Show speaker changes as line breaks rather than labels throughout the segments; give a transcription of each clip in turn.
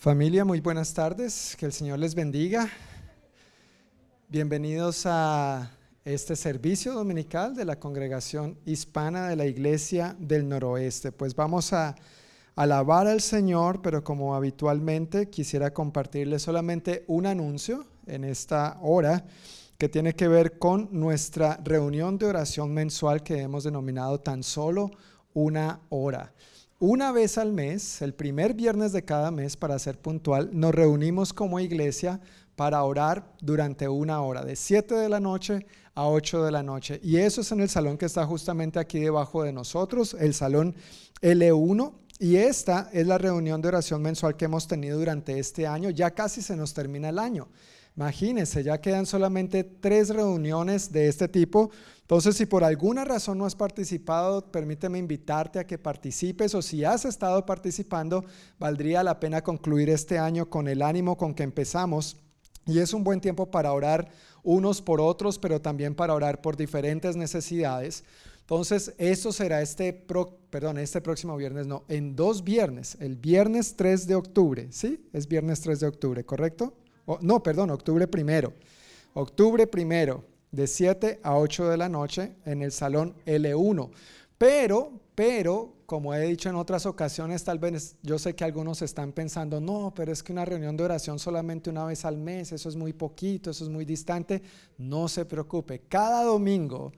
Familia, muy buenas tardes, que el Señor les bendiga. Bienvenidos a este servicio dominical de la congregación hispana de la Iglesia del Noroeste. Pues vamos a alabar al Señor, pero como habitualmente quisiera compartirles solamente un anuncio en esta hora que tiene que ver con nuestra reunión de oración mensual que hemos denominado tan solo una hora. Una vez al mes, el primer viernes de cada mes, para ser puntual, nos reunimos como iglesia para orar durante una hora, de 7 de la noche a 8 de la noche. Y eso es en el salón que está justamente aquí debajo de nosotros, el salón L1. Y esta es la reunión de oración mensual que hemos tenido durante este año. Ya casi se nos termina el año. Imagínense, ya quedan solamente tres reuniones de este tipo entonces, si por alguna razón no has participado, permíteme invitarte a que participes o si has estado participando, valdría la pena concluir este año con el ánimo con que empezamos. Y es un buen tiempo para orar unos por otros, pero también para orar por diferentes necesidades. Entonces, esto será este, perdón, este próximo viernes, no, en dos viernes, el viernes 3 de octubre, ¿sí? Es viernes 3 de octubre, ¿correcto? no, perdón, octubre primero. Octubre primero, de 7 a 8 de la noche en el salón L1. Pero, pero, como he dicho en otras ocasiones, tal vez yo sé que algunos están pensando, no, pero es que una reunión de oración solamente una vez al mes, eso es muy poquito, eso es muy distante. No se preocupe, cada domingo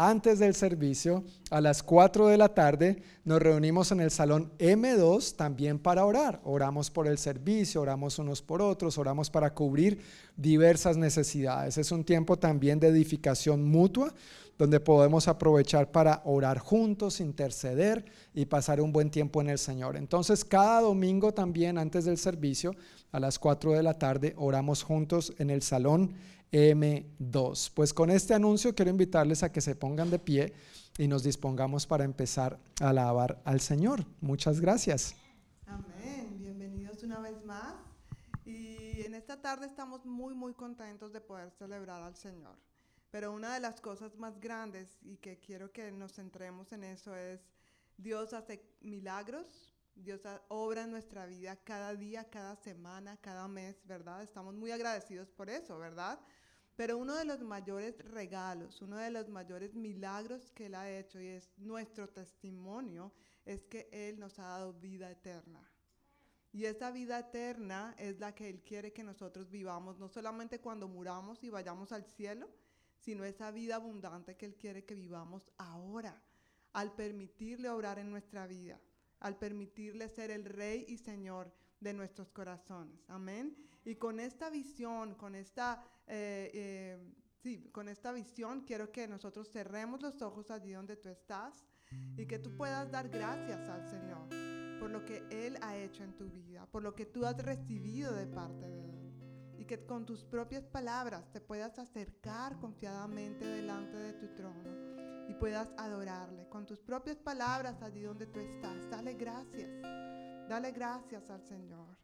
antes del servicio, a las 4 de la tarde, nos reunimos en el salón M2 también para orar. Oramos por el servicio, oramos unos por otros, oramos para cubrir diversas necesidades. Es un tiempo también de edificación mutua, donde podemos aprovechar para orar juntos, interceder y pasar un buen tiempo en el Señor. Entonces, cada domingo también antes del servicio, a las 4 de la tarde, oramos juntos en el salón M2. Pues con este anuncio quiero invitarles a que se pongan de pie y nos dispongamos para empezar a alabar al Señor. Muchas gracias.
Amén. Bienvenidos una vez más. Y en esta tarde estamos muy, muy contentos de poder celebrar al Señor. Pero una de las cosas más grandes y que quiero que nos centremos en eso es Dios hace milagros, Dios obra en nuestra vida cada día, cada semana, cada mes, ¿verdad? Estamos muy agradecidos por eso, ¿verdad? Pero uno de los mayores regalos, uno de los mayores milagros que Él ha hecho y es nuestro testimonio, es que Él nos ha dado vida eterna. Y esa vida eterna es la que Él quiere que nosotros vivamos, no solamente cuando muramos y vayamos al cielo, sino esa vida abundante que Él quiere que vivamos ahora, al permitirle obrar en nuestra vida, al permitirle ser el Rey y Señor de nuestros corazones. Amén. Y con esta visión, con esta, eh, eh, sí, con esta visión, quiero que nosotros cerremos los ojos allí donde tú estás y que tú puedas dar gracias al Señor por lo que Él ha hecho en tu vida, por lo que tú has recibido de parte de Él. Y que con tus propias palabras te puedas acercar confiadamente delante de tu trono y puedas adorarle. Con tus propias palabras allí donde tú estás, dale gracias. Dale gracias al Señor.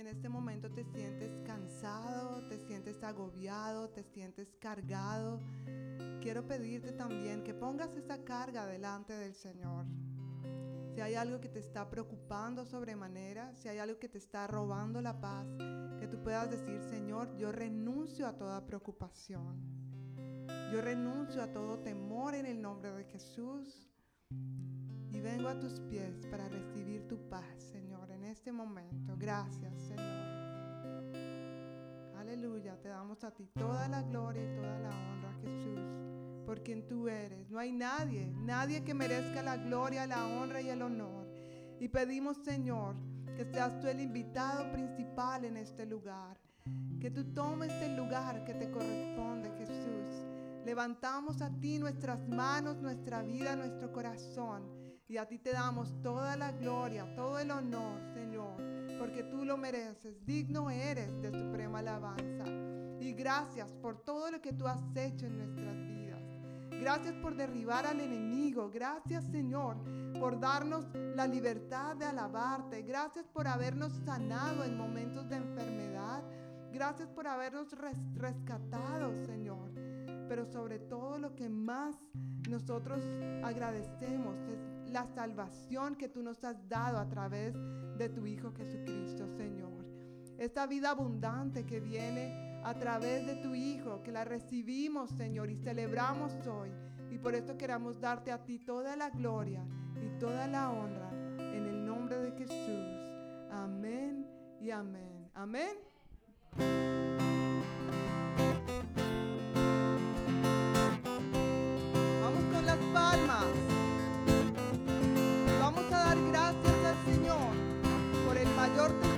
en este momento te sientes cansado, te sientes agobiado, te sientes cargado, quiero pedirte también que pongas esa carga delante del Señor. Si hay algo que te está preocupando sobremanera, si hay algo que te está robando la paz, que tú puedas decir, Señor, yo renuncio a toda preocupación. Yo renuncio a todo temor en el nombre de Jesús. Y vengo a tus pies para recibir tu paz, Señor, en este momento. Gracias, Señor. Aleluya, te damos a ti toda la gloria y toda la honra, Jesús, por quien tú eres. No hay nadie, nadie que merezca la gloria, la honra y el honor. Y pedimos, Señor, que seas tú el invitado principal en este lugar. Que tú tomes el lugar que te corresponde, Jesús. Levantamos a ti nuestras manos, nuestra vida, nuestro corazón y a ti te damos toda la gloria, todo el honor, Señor, porque tú lo mereces. Digno eres de suprema alabanza. Y gracias por todo lo que tú has hecho en nuestras vidas. Gracias por derribar al enemigo. Gracias Señor por darnos la libertad de alabarte. Gracias por habernos sanado en momentos de enfermedad. Gracias por habernos res rescatado Señor.
Pero sobre todo lo que más nosotros agradecemos es la salvación que tú nos has dado a través de tu Hijo Jesucristo Señor. Esta vida abundante que viene a través de tu Hijo, que la recibimos, Señor, y celebramos hoy. Y por esto queramos darte a ti toda la gloria y toda la honra en el nombre de Jesús. Amén y amén. Amén. Vamos con las palmas. Vamos a dar gracias al Señor por el mayor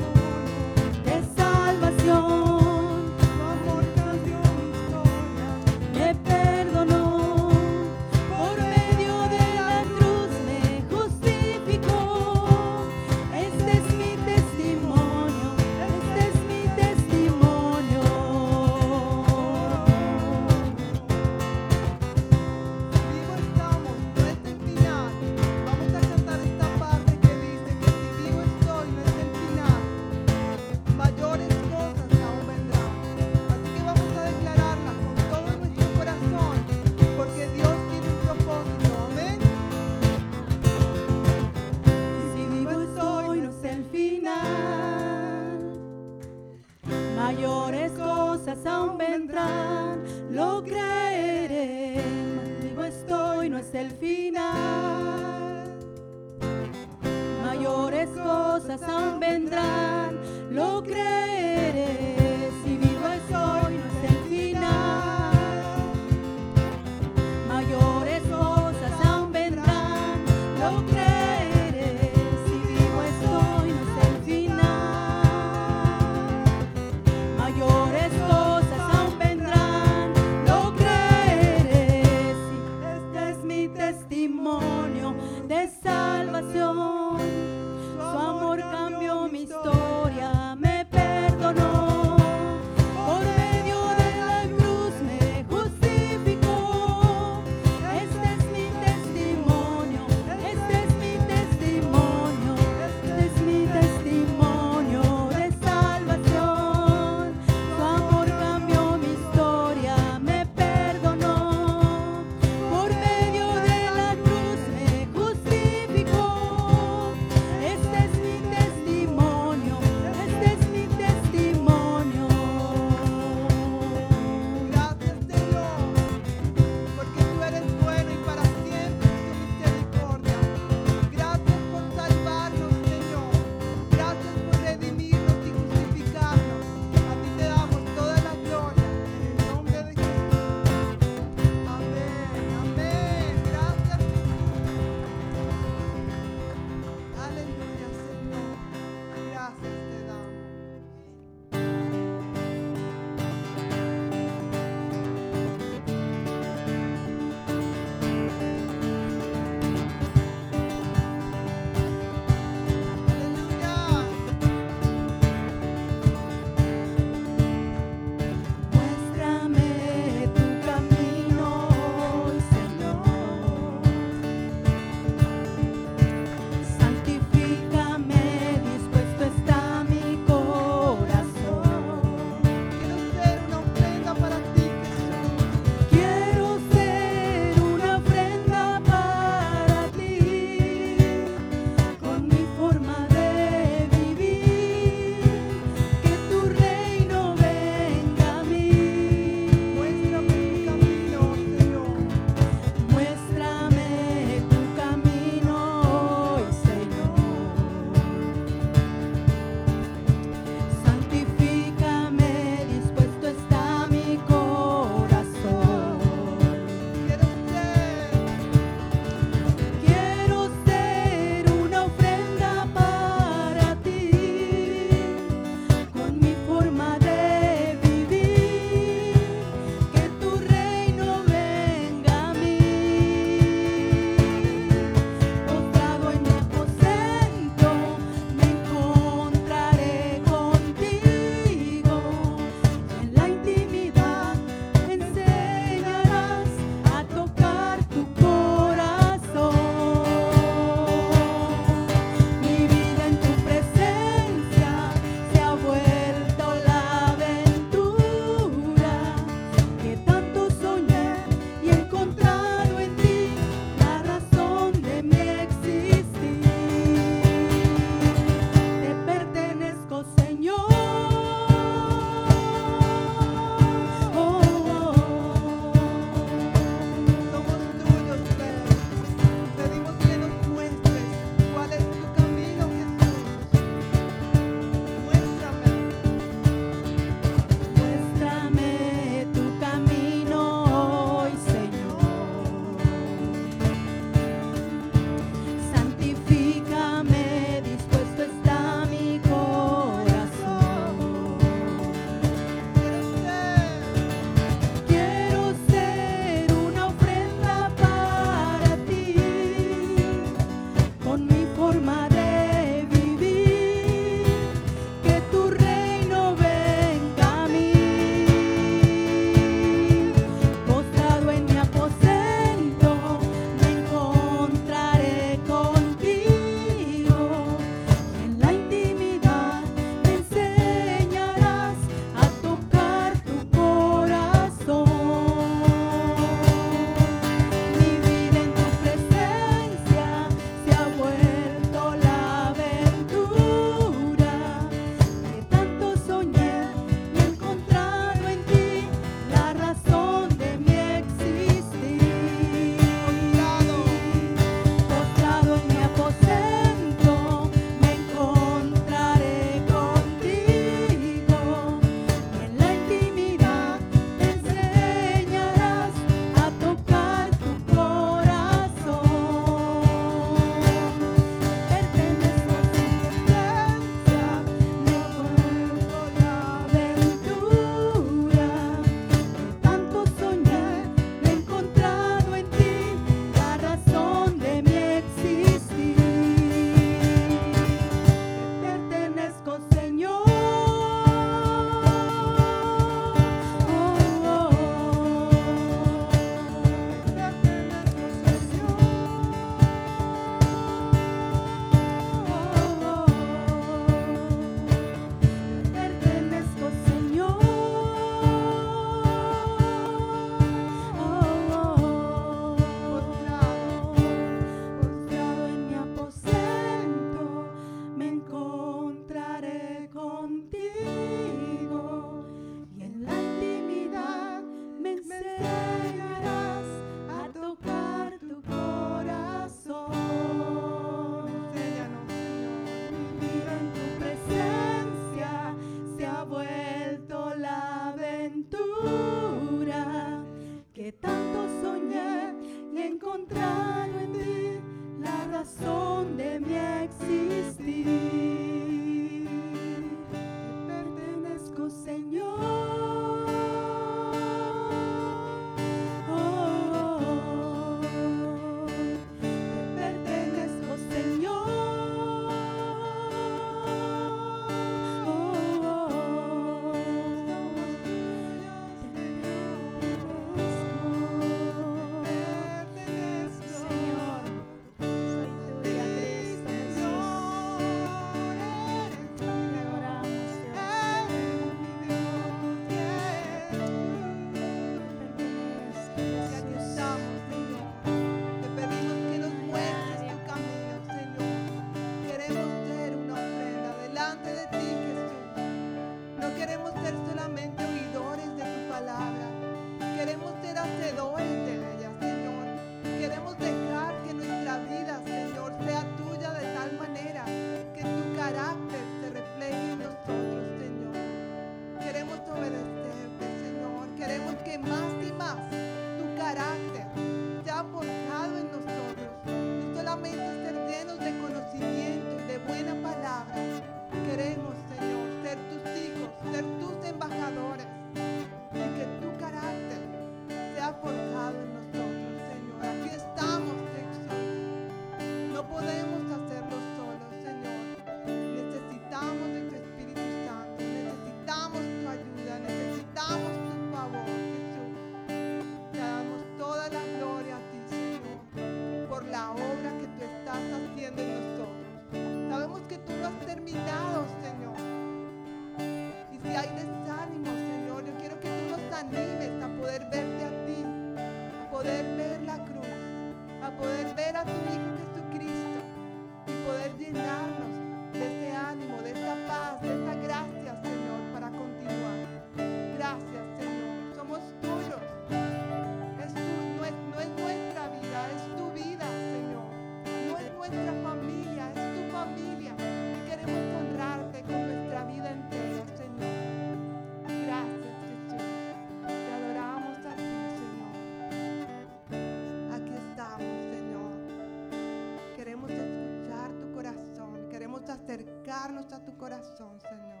tu corazón,
Señor.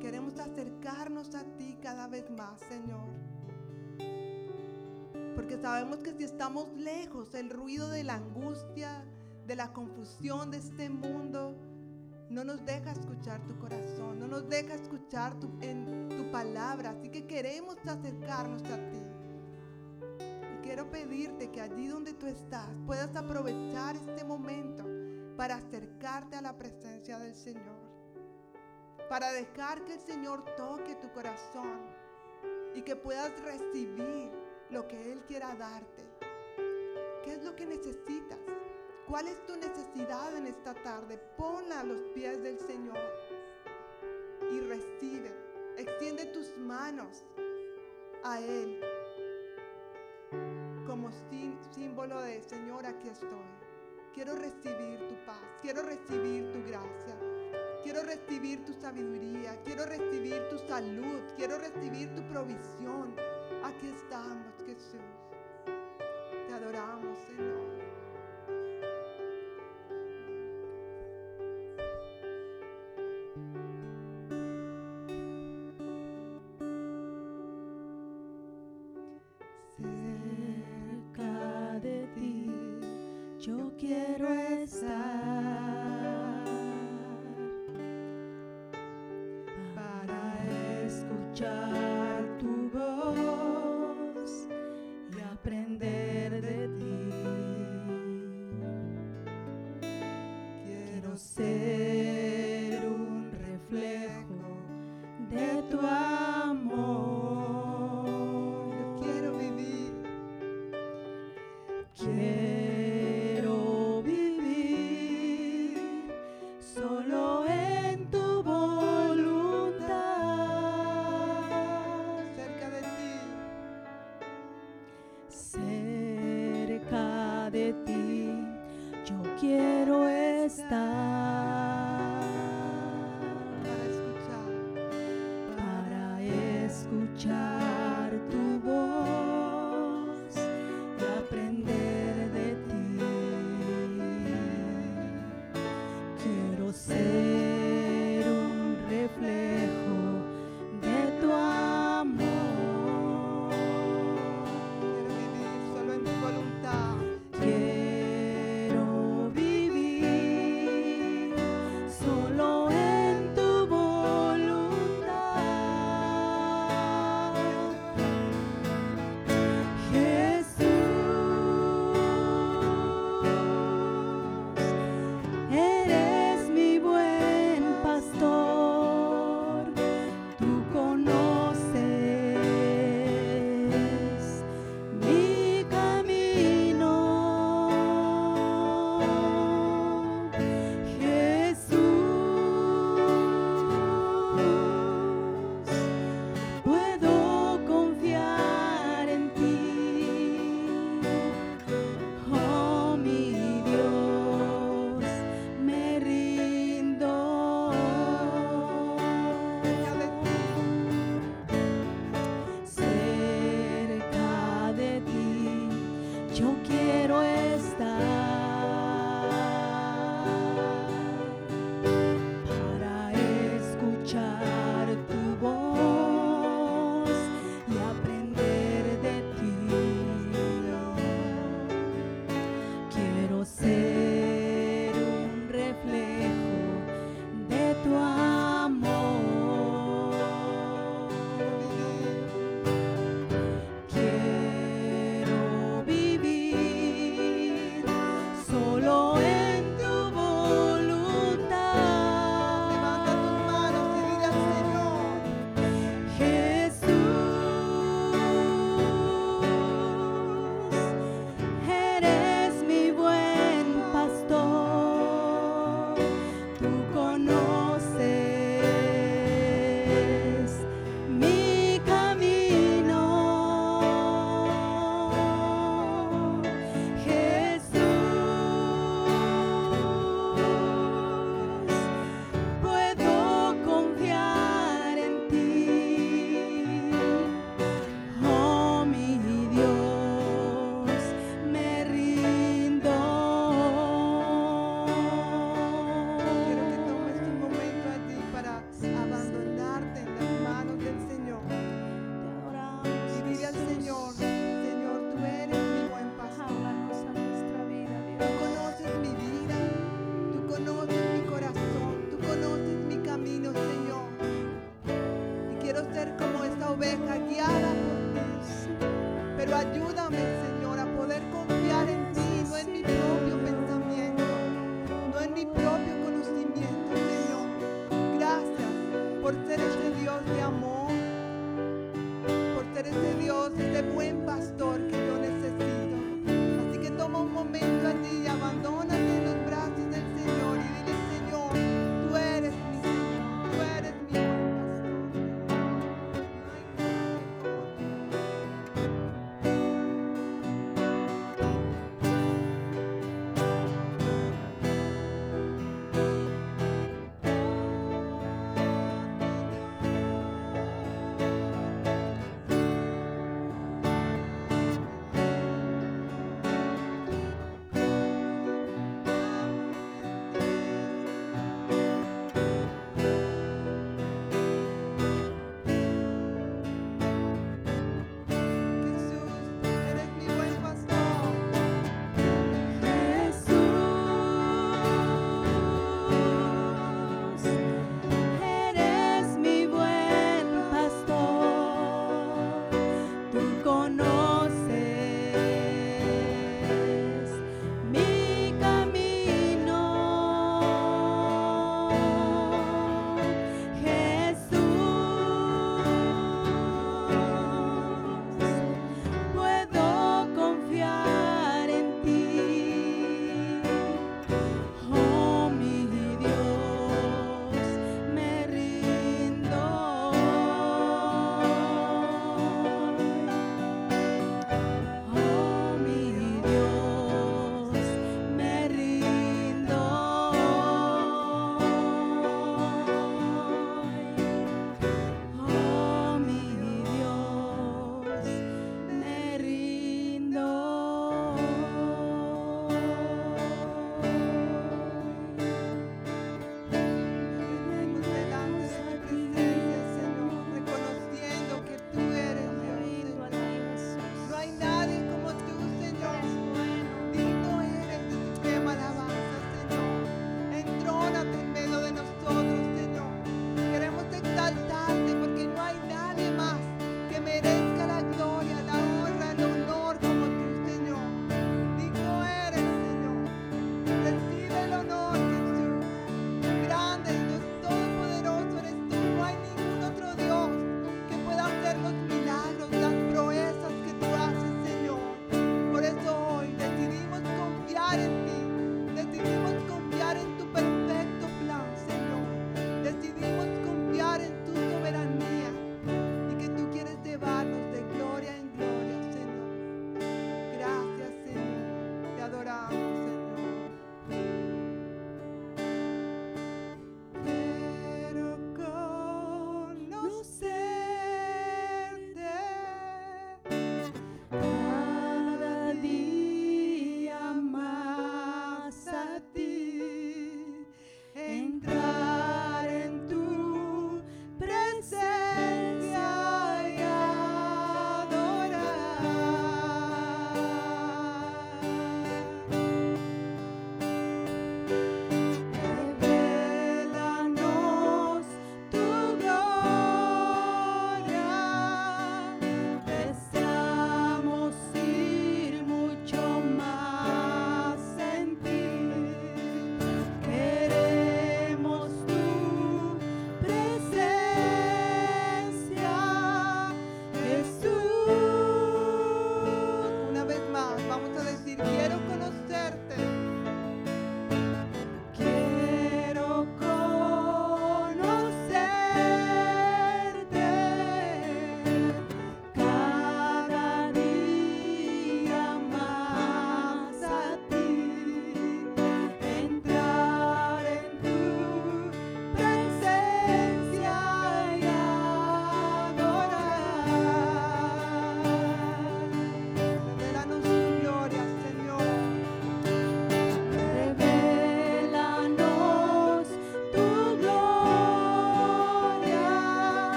Queremos acercarnos a ti cada vez más, Señor. Porque sabemos que si estamos lejos, el ruido de la angustia, de la confusión de este mundo, no nos deja escuchar tu corazón, no nos deja escuchar tu, en, tu palabra. Así que queremos acercarnos a ti. Y quiero pedirte que allí donde tú estás puedas aprovechar este momento para acercarte a la presencia del Señor, para dejar que el Señor toque tu corazón y que puedas recibir lo que Él quiera darte. ¿Qué es lo que necesitas? ¿Cuál es tu necesidad en esta tarde? Ponla a los pies del Señor y recibe. Extiende tus manos a Él como símbolo de Señor, aquí estoy. Quiero recibir tu paz, quiero recibir tu gracia, quiero recibir tu sabiduría, quiero recibir tu salud, quiero recibir tu provisión. Aquí estamos, Jesús. Te adoramos, Señor.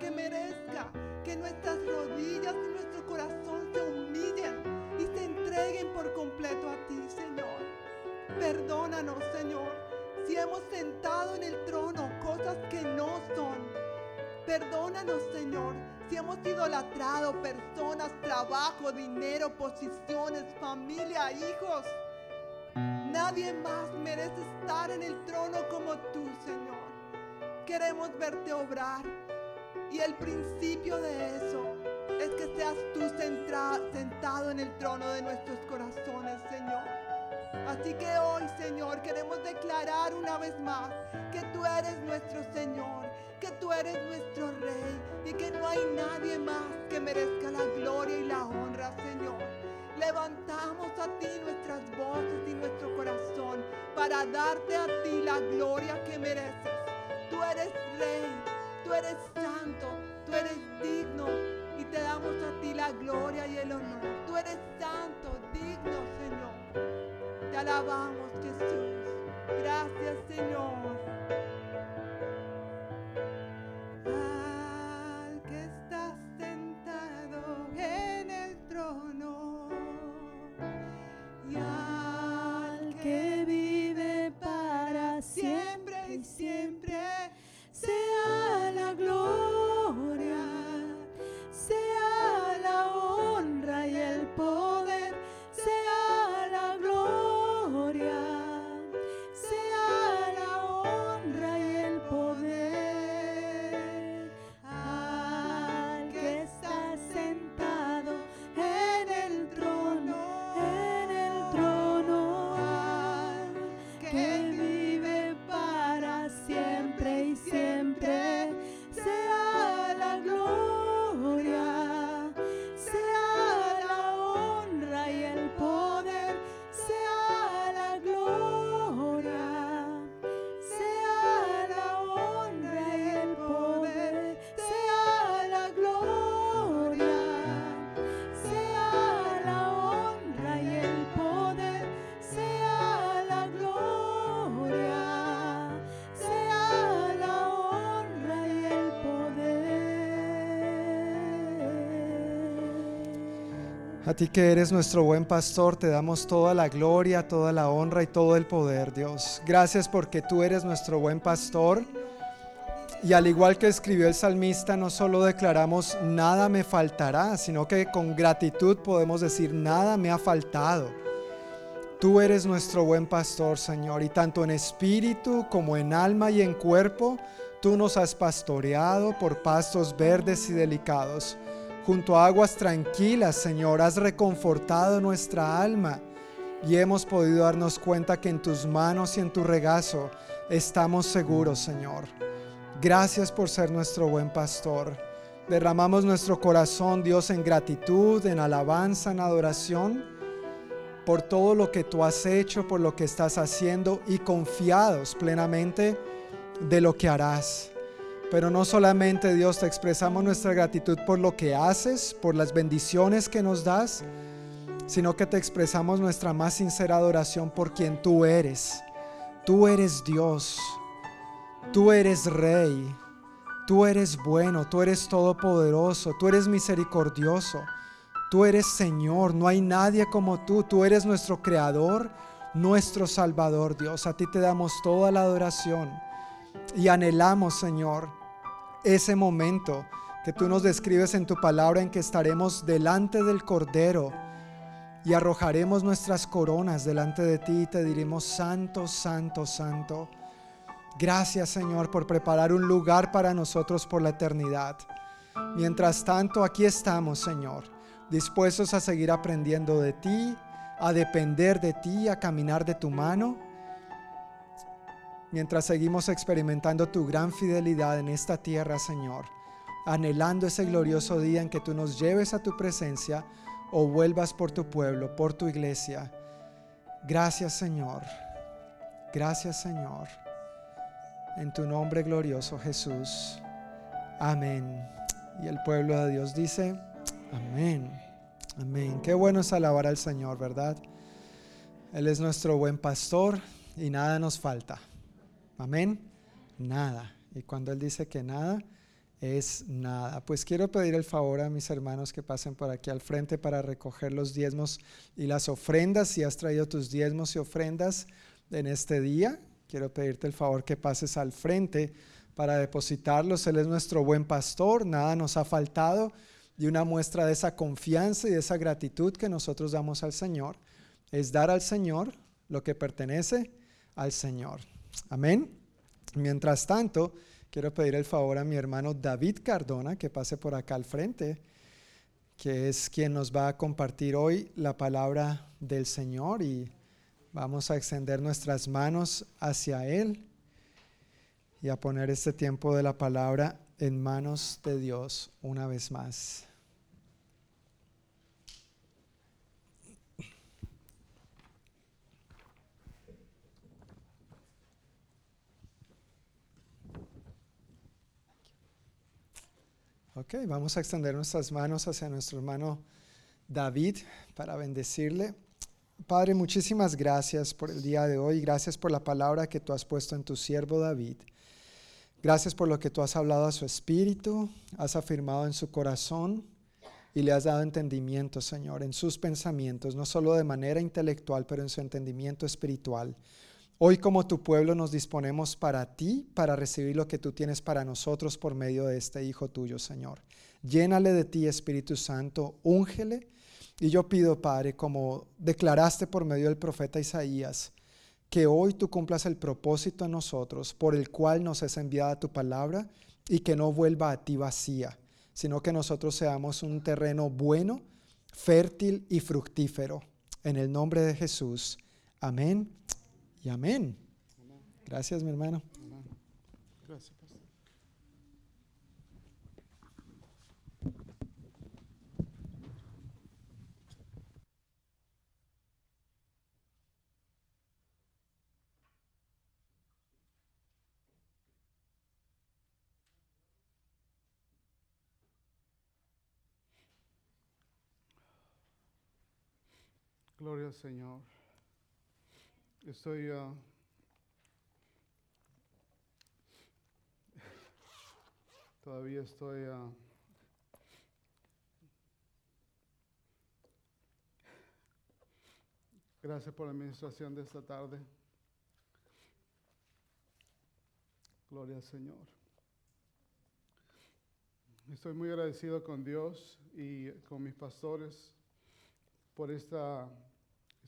Que merezca que nuestras rodillas y nuestro corazón se humillen y se entreguen por completo a ti, Señor. Perdónanos, Señor, si hemos sentado en el trono cosas que no son. Perdónanos, Señor, si hemos idolatrado personas, trabajo, dinero, posiciones, familia, hijos. Nadie más merece estar en el trono como tú, Señor. Queremos verte obrar. Y el principio de eso es que seas tú centra- sentado en el trono de nuestros corazones, Señor. Así que hoy, Señor, queremos declarar una vez más que tú eres nuestro Señor, que tú eres nuestro Rey y que no hay nadie más que merezca la gloria y la honra, Señor. Levantamos a ti nuestras voces y nuestro corazón para darte a ti la gloria que mereces. Tú eres Rey, tú eres santo, tú eres digno y te damos a ti la gloria y el honor. Tú eres santo, digno, Señor. Te alabamos, Jesús. Gracias, Señor.
A ti que eres nuestro buen pastor, te damos toda la gloria, toda la honra y todo el poder, Dios. Gracias porque tú eres nuestro buen pastor. Y al igual que escribió el salmista, no solo declaramos nada me faltará, sino que con gratitud podemos decir nada me ha faltado. Tú eres nuestro buen pastor, Señor, y tanto en espíritu como en alma y en cuerpo, tú nos has pastoreado por pastos verdes y delicados. Junto a aguas tranquilas, Señor, has reconfortado nuestra alma y hemos podido darnos cuenta que en tus manos y en tu regazo estamos seguros, Señor. Gracias por ser nuestro buen pastor. Derramamos nuestro corazón, Dios, en gratitud, en alabanza, en adoración, por todo lo que tú has hecho, por lo que estás haciendo y confiados plenamente de lo que harás. Pero no solamente, Dios, te expresamos nuestra gratitud por lo que haces, por las bendiciones que nos das, sino que te expresamos nuestra más sincera adoración por quien tú eres. Tú eres Dios. Tú eres rey, tú eres bueno, tú eres todopoderoso, tú eres misericordioso, tú eres Señor, no hay nadie como tú, tú eres nuestro creador, nuestro salvador, Dios. A ti te damos toda la adoración y anhelamos, Señor, ese momento que tú nos describes en tu palabra en que estaremos delante del Cordero y arrojaremos nuestras coronas delante de ti y te diremos, Santo, Santo, Santo. Gracias Señor por preparar un lugar para nosotros por la eternidad. Mientras tanto, aquí estamos Señor, dispuestos a seguir aprendiendo de ti, a depender de ti, a caminar de tu mano. Mientras seguimos experimentando tu gran fidelidad en esta tierra, Señor, anhelando ese glorioso día en que tú nos lleves a tu presencia o vuelvas por tu pueblo, por tu iglesia. Gracias Señor. Gracias Señor. En tu nombre glorioso Jesús. Amén Y el pueblo de Dios dice, amén, amén. Qué bueno es alabar al Señor, ¿verdad? Él es nuestro buen pastor y nada nos falta. Amén, nada. Y cuando Él dice que nada, es nada. Pues quiero pedir el favor a mis hermanos que pasen por aquí al frente para recoger los diezmos y las ofrendas. Si has traído tus diezmos y ofrendas en este día, quiero pedirte el favor que pases al frente para depositarlos. Él es nuestro buen pastor, nada nos ha faltado y una muestra de esa confianza y de esa gratitud que nosotros damos al Señor es dar al Señor lo que pertenece al Señor. Amén. Mientras tanto, quiero pedir el favor a mi hermano David Cardona que pase por acá al frente, que es quien nos va a compartir hoy la palabra del Señor y vamos a extender nuestras manos hacia Él y a poner este tiempo de la palabra en manos de Dios una vez más. Ok, vamos a extender nuestras manos hacia nuestro hermano David para bendecirle. Padre, muchísimas gracias por el día de hoy. Gracias por la palabra que tú has puesto en tu siervo David. Gracias por lo que tú has hablado a su espíritu, has afirmado en su corazón y le has dado entendimiento, Señor, en sus pensamientos, no solo de manera intelectual, pero en su entendimiento espiritual. Hoy como tu pueblo nos disponemos para ti, para recibir lo que tú tienes para nosotros por medio de este Hijo tuyo, Señor. Llénale de ti, Espíritu Santo, úngele. Y yo pido, Padre, como declaraste por medio del profeta Isaías, que hoy tú cumplas el propósito en nosotros por el cual nos es enviada tu palabra y que no vuelva a ti vacía, sino que nosotros seamos un terreno bueno, fértil y fructífero. En el nombre de Jesús. Amén y amén. Gracias, mi hermano.
Gloria al Señor. Estoy ah, todavía estoy ah, gracias por la administración de esta tarde. Gloria al Señor. Estoy muy agradecido con Dios y con mis pastores por esta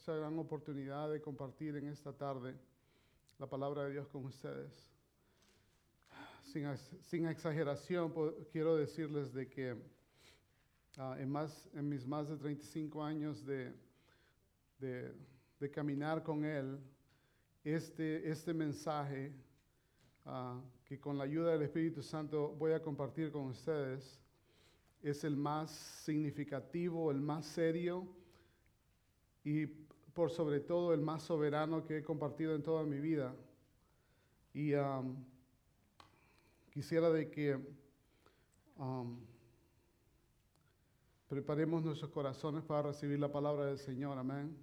esa gran oportunidad de compartir en esta tarde la palabra de Dios con ustedes. Sin, sin exageración, quiero decirles de que ah, en, más, en mis más de 35 años de, de, de caminar con Él, este, este mensaje ah, que con la ayuda del Espíritu Santo voy a compartir con ustedes es el más significativo, el más serio y por sobre todo el más soberano que he compartido en toda mi vida. Y am, quisiera de que am, preparemos nuestros corazones para recibir la palabra del Señor. Amén.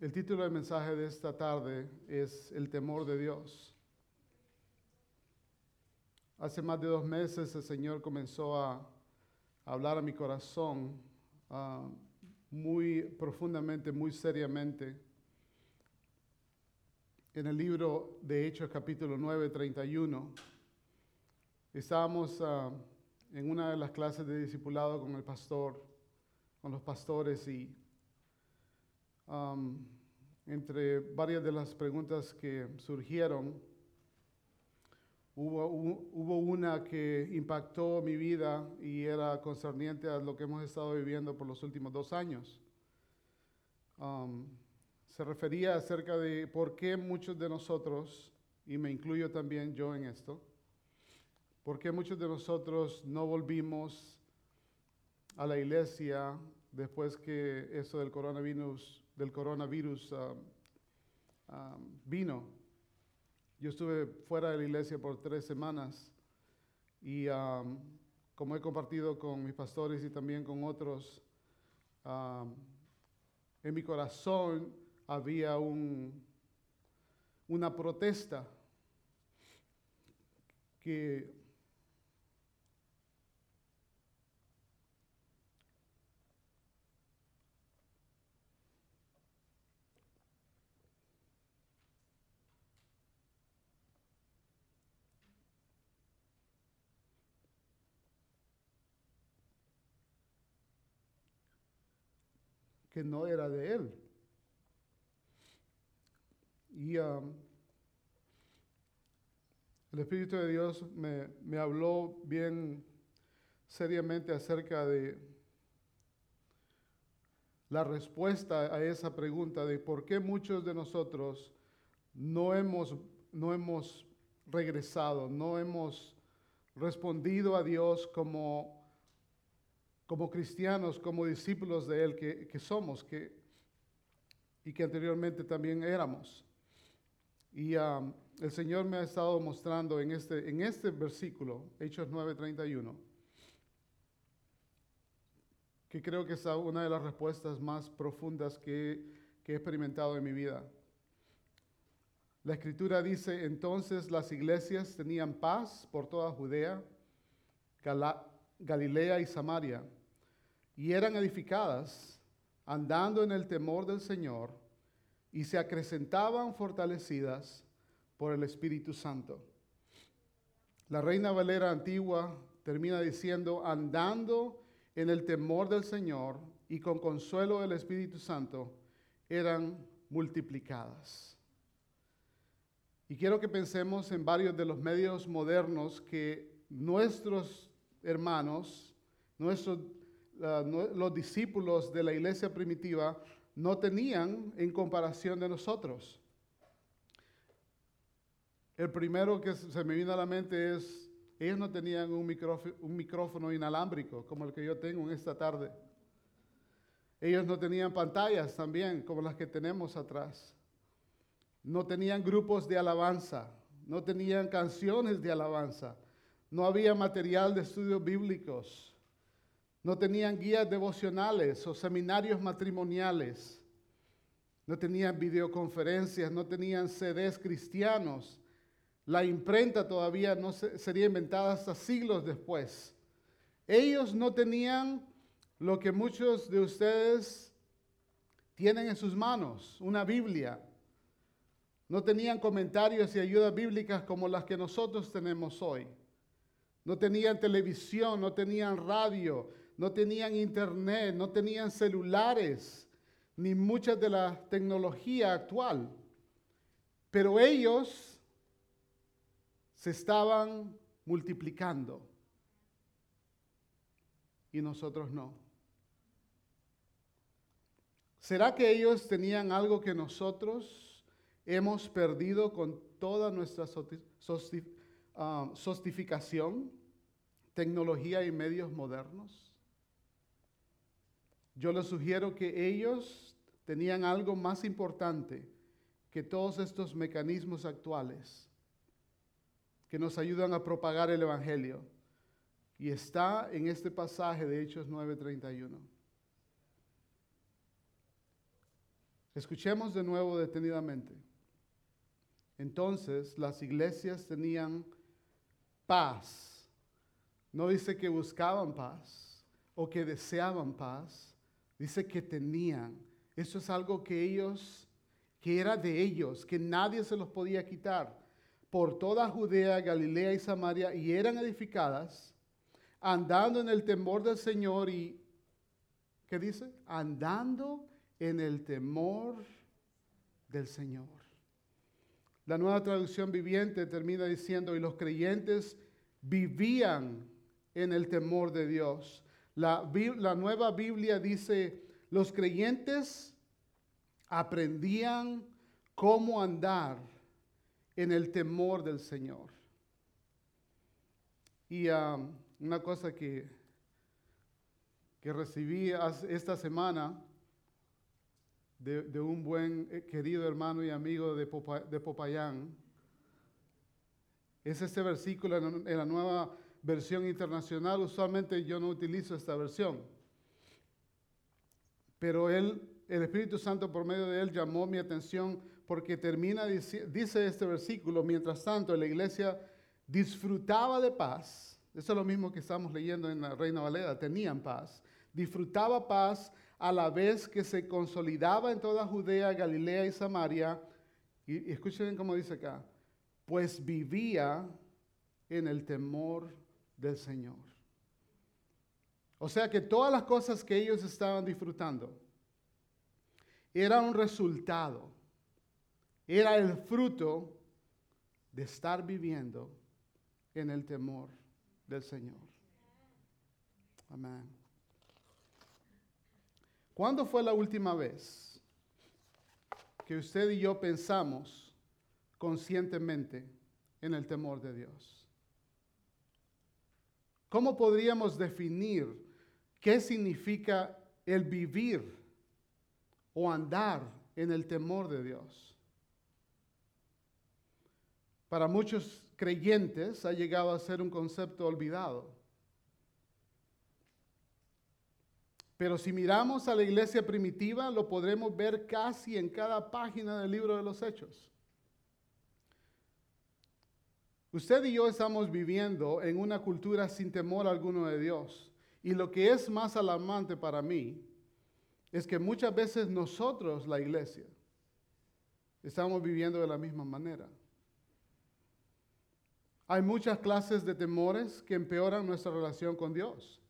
El título del mensaje de esta tarde es El temor de Dios. Hace más de dos meses el Señor comenzó a hablar a mi corazón ah, muy profundamente, muy seriamente. En el libro de Hechos capítulo 9, 31, estábamos ah, en una de las clases de discipulado con el pastor, con los pastores y entre varias de las preguntas que surgieron, Hubo, hu- hubo una que impactó mi vida y era concerniente a lo que hemos estado viviendo por los últimos dos años. Um, se refería acerca de por qué muchos de nosotros, y me incluyo también yo en esto, por qué muchos de nosotros no volvimos a la iglesia después que eso del coronavirus, del coronavirus um, um, vino. Yo estuve fuera de la iglesia por tres semanas y um, como he compartido con mis pastores y también con otros, um, en mi corazón había un, una protesta que que no era de él. Y um, el Espíritu de Dios me, me habló bien seriamente acerca de la respuesta a esa pregunta de por qué muchos de nosotros no hemos, no hemos regresado, no hemos respondido a Dios como como cristianos, como discípulos de Él que, somos que, y que anteriormente también éramos. Y um, el Señor me ha estado mostrando en este, en este versículo, Hechos 9:31, que creo que es una de las respuestas más profundas que, que he experimentado en mi vida. La escritura dice, entonces las iglesias tenían paz por toda Judea, Galilea y Samaria, y eran edificadas andando en el temor del Señor y se acrecentaban fortalecidas por el Espíritu Santo. La Reina Valera antigua termina diciendo, andando en el temor del Señor y con consuelo del Espíritu Santo, eran multiplicadas. Y quiero que pensemos en varios de los medios modernos que nuestros hermanos, nuestros los discípulos de la iglesia primitiva no tenían en comparación de nosotros. El primero que se me vino a la mente es, ellos no tenían un micrófono, un micrófono inalámbrico como el que yo tengo en esta tarde. Ellos no tenían pantallas también como las que tenemos atrás. No tenían grupos de alabanza, no tenían canciones de alabanza, no había material de estudios bíblicos no tenían guías devocionales o seminarios matrimoniales. No tenían videoconferencias, no tenían CDs cristianos. La imprenta todavía no sería inventada hasta siglos después. Ellos no tenían lo que muchos de ustedes tienen en sus manos, una Biblia. No tenían comentarios y ayudas bíblicas como las que nosotros tenemos hoy. No tenían televisión, no tenían radio, no tenían internet, no tenían celulares, ni mucha de la tecnología actual. Pero ellos se estaban multiplicando y nosotros no. ¿Será que ellos tenían algo que nosotros hemos perdido con toda nuestra ah, sostificación, tecnología y medios modernos? Yo les sugiero que ellos tenían algo más importante que todos estos mecanismos actuales que nos ayudan a propagar el Evangelio. Y está en este pasaje de Hechos 9:31. Escuchemos de nuevo detenidamente. Entonces las iglesias tenían paz. No dice que buscaban paz o que deseaban paz Dice que tenían. Eso es algo que ellos, que era de ellos, que nadie se los podía quitar. Por toda Judea, Galilea y Samaria, y eran edificadas, andando en el temor del Señor y, ¿qué dice? Andando en el temor del Señor. La nueva traducción viviente termina diciendo, y los creyentes vivían en el temor de Dios. La, nueva Biblia dice, los creyentes aprendían cómo andar en el temor del Señor. Y um, una cosa que, que recibí esta semana de, un buen eh, querido hermano y amigo de, Popayán, Es este versículo en, en la nueva versión internacional. Usualmente yo no utilizo esta versión. Pero él, el Espíritu Santo por medio de él llamó mi atención porque termina, dice, dice este versículo, mientras tanto la iglesia disfrutaba de paz. Eso es lo mismo que estamos leyendo en la Reina Valera, tenían paz. Disfrutaba paz a la vez que se consolidaba en toda Judea, Galilea y Samaria. Y, escuchen cómo dice acá, pues vivía en el temor del Señor. O sea que todas las cosas que ellos estaban disfrutando eran un resultado, era el fruto de estar viviendo en el temor del Señor. Amén. ¿Cuándo fue la última vez que usted y yo pensamos conscientemente en el temor de Dios? ¿Cómo podríamos definir qué significa el vivir o andar en el temor de Dios? Para muchos creyentes ha llegado a ser un concepto olvidado. Pero si miramos a la iglesia primitiva, lo podremos ver casi en cada página del libro de los Hechos. Usted y yo estamos viviendo en una cultura sin temor alguno de Dios. Y lo que es más alarmante para mí es que muchas veces nosotros, la iglesia, estamos viviendo de la misma manera. Hay muchas clases de temores que empeoran nuestra relación con Dios.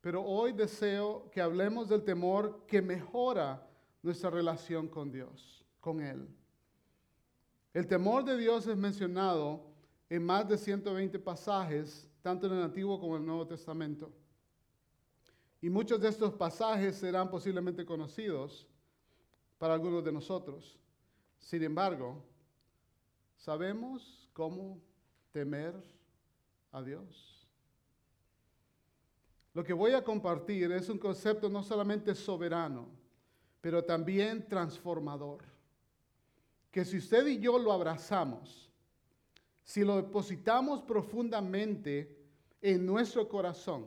Pero hoy deseo que hablemos del temor que mejora nuestra relación con Dios, con Él. El temor de Dios es mencionado en más de 120 pasajes, tanto en el Antiguo como en el Nuevo Testamento. Y muchos de estos pasajes serán posiblemente conocidos para algunos de nosotros. Sin embargo, sabemos cómo temer a Dios. Lo que voy a compartir es un concepto no solamente soberano, pero también transformador. Que si usted y yo lo abrazamos, si lo depositamos profundamente en nuestro corazón,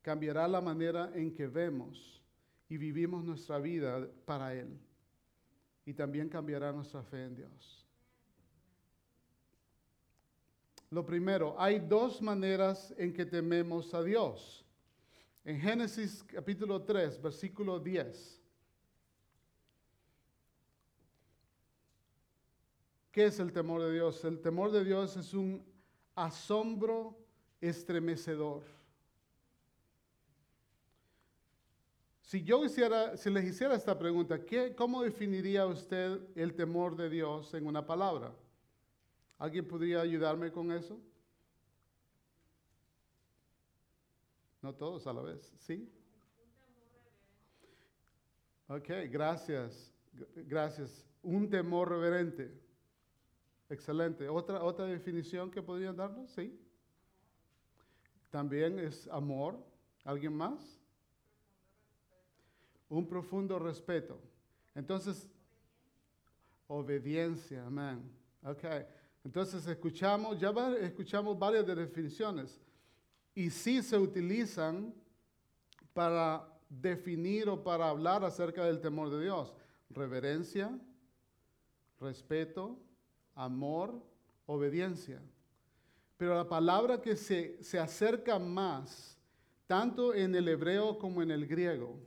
cambiará la manera en que vemos y vivimos nuestra vida para Él. Y también cambiará nuestra fe en Dios. Lo primero, hay dos maneras en que tememos a Dios. En Génesis capítulo 3, versículo 10. ¿Qué es el temor de Dios? El temor de Dios es un asombro estremecedor. Si yo hiciera, si les hiciera esta pregunta, ¿qué, ¿cómo definiría usted el temor de Dios en una palabra? ¿Alguien podría ayudarme con eso? No todos a la vez, ¿sí? Ok, gracias, gracias. Un temor reverente. Excelente. ¿Otra, otra definición que podrían darnos? Sí. También es amor. ¿Alguien más? Un profundo respeto. Entonces, obediencia, amén. Ok. Entonces escuchamos, ya escuchamos varias definiciones y sí se utilizan para definir o para hablar acerca del temor de Dios. Reverencia, respeto, amor, obediencia. Pero la palabra que se, se acerca más, tanto en el hebreo como en el griego,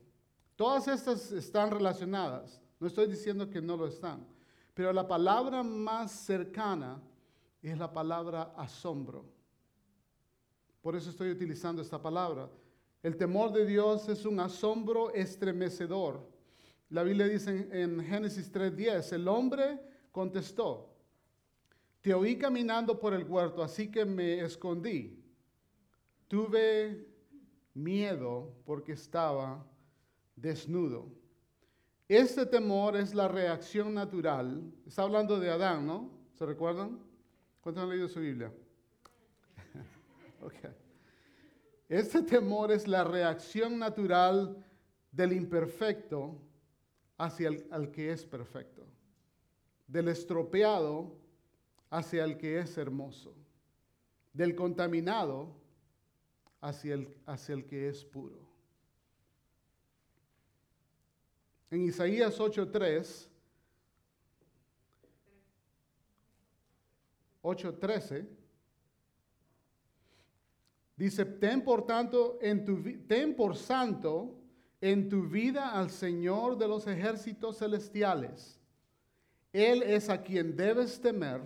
todas estas están relacionadas. No estoy diciendo que no lo están. Pero la palabra más cercana es la palabra asombro. Por eso estoy utilizando esta palabra. El temor de Dios es un asombro estremecedor. La Biblia dice en Génesis 3:10, el hombre contestó, te oí caminando por el huerto, así que me escondí. Tuve miedo porque estaba desnudo. Este temor es la reacción natural. Está hablando de Adán, ¿no? ¿Se recuerdan? ¿Cuántos han leído su Biblia? Este temor es la reacción natural del imperfecto hacia el al que es perfecto, del estropeado hacia el que es hermoso, del contaminado hacia el, hacia el que es puro. En Isaías 8:3, 8:13, dice, ten por tanto en tu ten por santo en tu vida al Señor de los ejércitos celestiales. Él es a quien debes temer,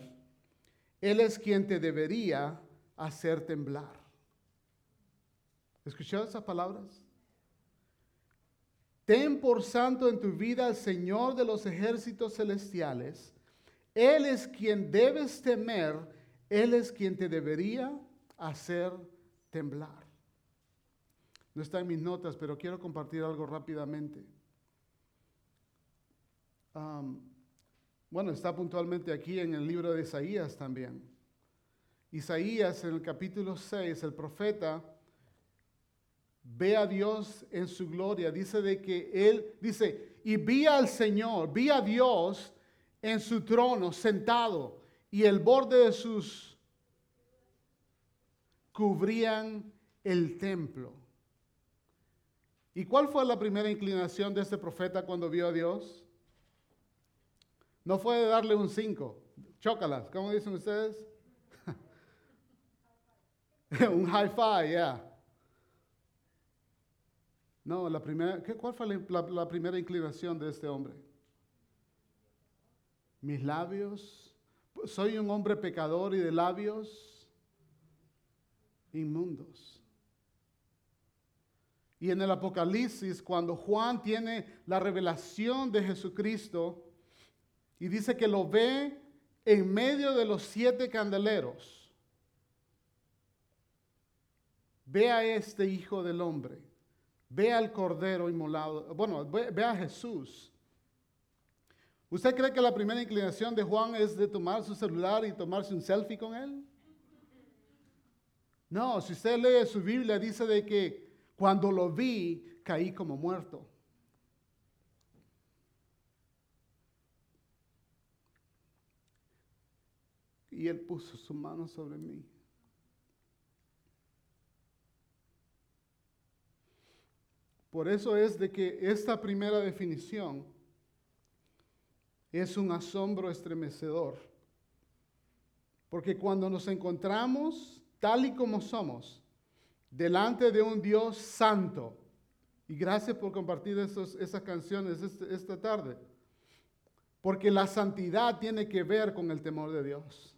Él es quien te debería hacer temblar. ¿Escuchó esas palabras? Ten por santo en tu vida al Señor de los ejércitos celestiales. Él es quien debes temer, Él es quien te debería hacer temblar. No está en mis notas, pero quiero compartir algo rápidamente. Am, bueno, está puntualmente aquí en el libro de Isaías también. Isaías en el capítulo 6, el profeta ve a Dios en su gloria. Dice de que él, dice, y vi al Señor, vi a Dios en su trono sentado y el borde de sus cubrían el templo. ¿Y cuál fue la primera inclinación de este profeta cuando vio a Dios? No fue de darle un 5, chócalas, ¿cómo dicen ustedes? un high five, ya. No, la primera, ¿qué, ¿cuál fue la primera inclinación de este hombre? Mis labios, soy un hombre pecador y de labios inmundos. Y en el Apocalipsis, cuando Juan tiene la revelación de Jesucristo y dice que lo ve en medio de los siete candeleros, ve a este Hijo del Hombre, ve al Cordero inmolado, bueno, ve, ve a Jesús. ¿Usted cree que la primera inclinación de Juan es de tomar su celular y tomarse un selfie con él? No, si usted lee su Biblia, dice de que cuando lo vi, caí como muerto. Y él puso su mano sobre mí. Por eso es de que esta primera definición es un asombro estremecedor. Porque cuando nos encontramos tal y como somos, delante de un Dios santo, y gracias por compartir esos- esas canciones este- esta tarde, porque la santidad tiene que ver con el temor de Dios.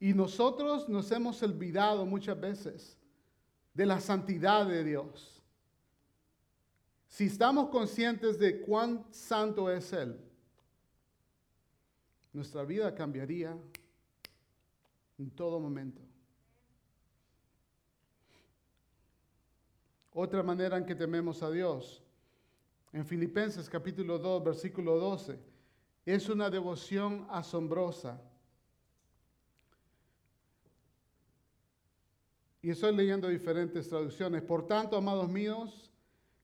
Y nosotros nos hemos olvidado muchas veces de la santidad de Dios. Si estamos conscientes de cuán santo es Él, nuestra vida cambiaría en todo momento. Otra manera en que tememos a Dios, en Filipenses capítulo 2, versículo 12, es una devoción asombrosa. Y estoy leyendo diferentes traducciones. Por tanto, amados míos,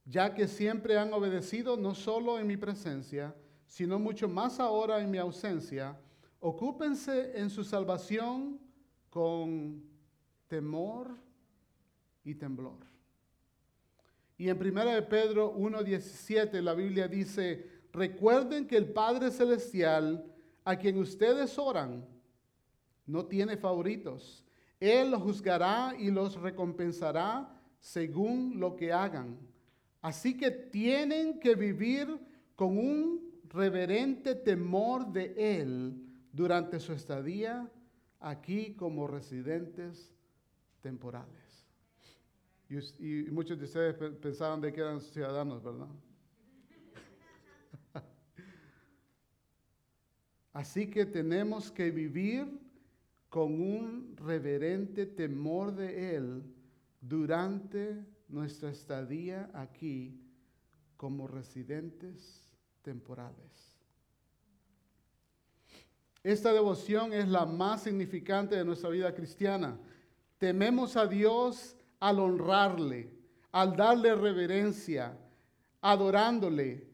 ya que siempre han obedecido, no solo en mi presencia, sino mucho más ahora en mi ausencia, ocúpense en su salvación con temor y temblor. Y en 1 de Pedro 1.17 la Biblia dice, recuerden que el Padre Celestial, a quien ustedes oran, no tiene favoritos. Él los juzgará y los recompensará según lo que hagan. Así que tienen que vivir con un reverente temor de Él durante su estadía aquí como residentes temporales. Y, muchos de ustedes pe- pensaban de que eran ciudadanos, ¿verdad? Así que tenemos que vivir con un reverente temor de Él durante nuestra estadía aquí como residentes temporales. Esta devoción es la más significante de nuestra vida cristiana. Tememos a Dios al honrarle, al darle reverencia, adorándole,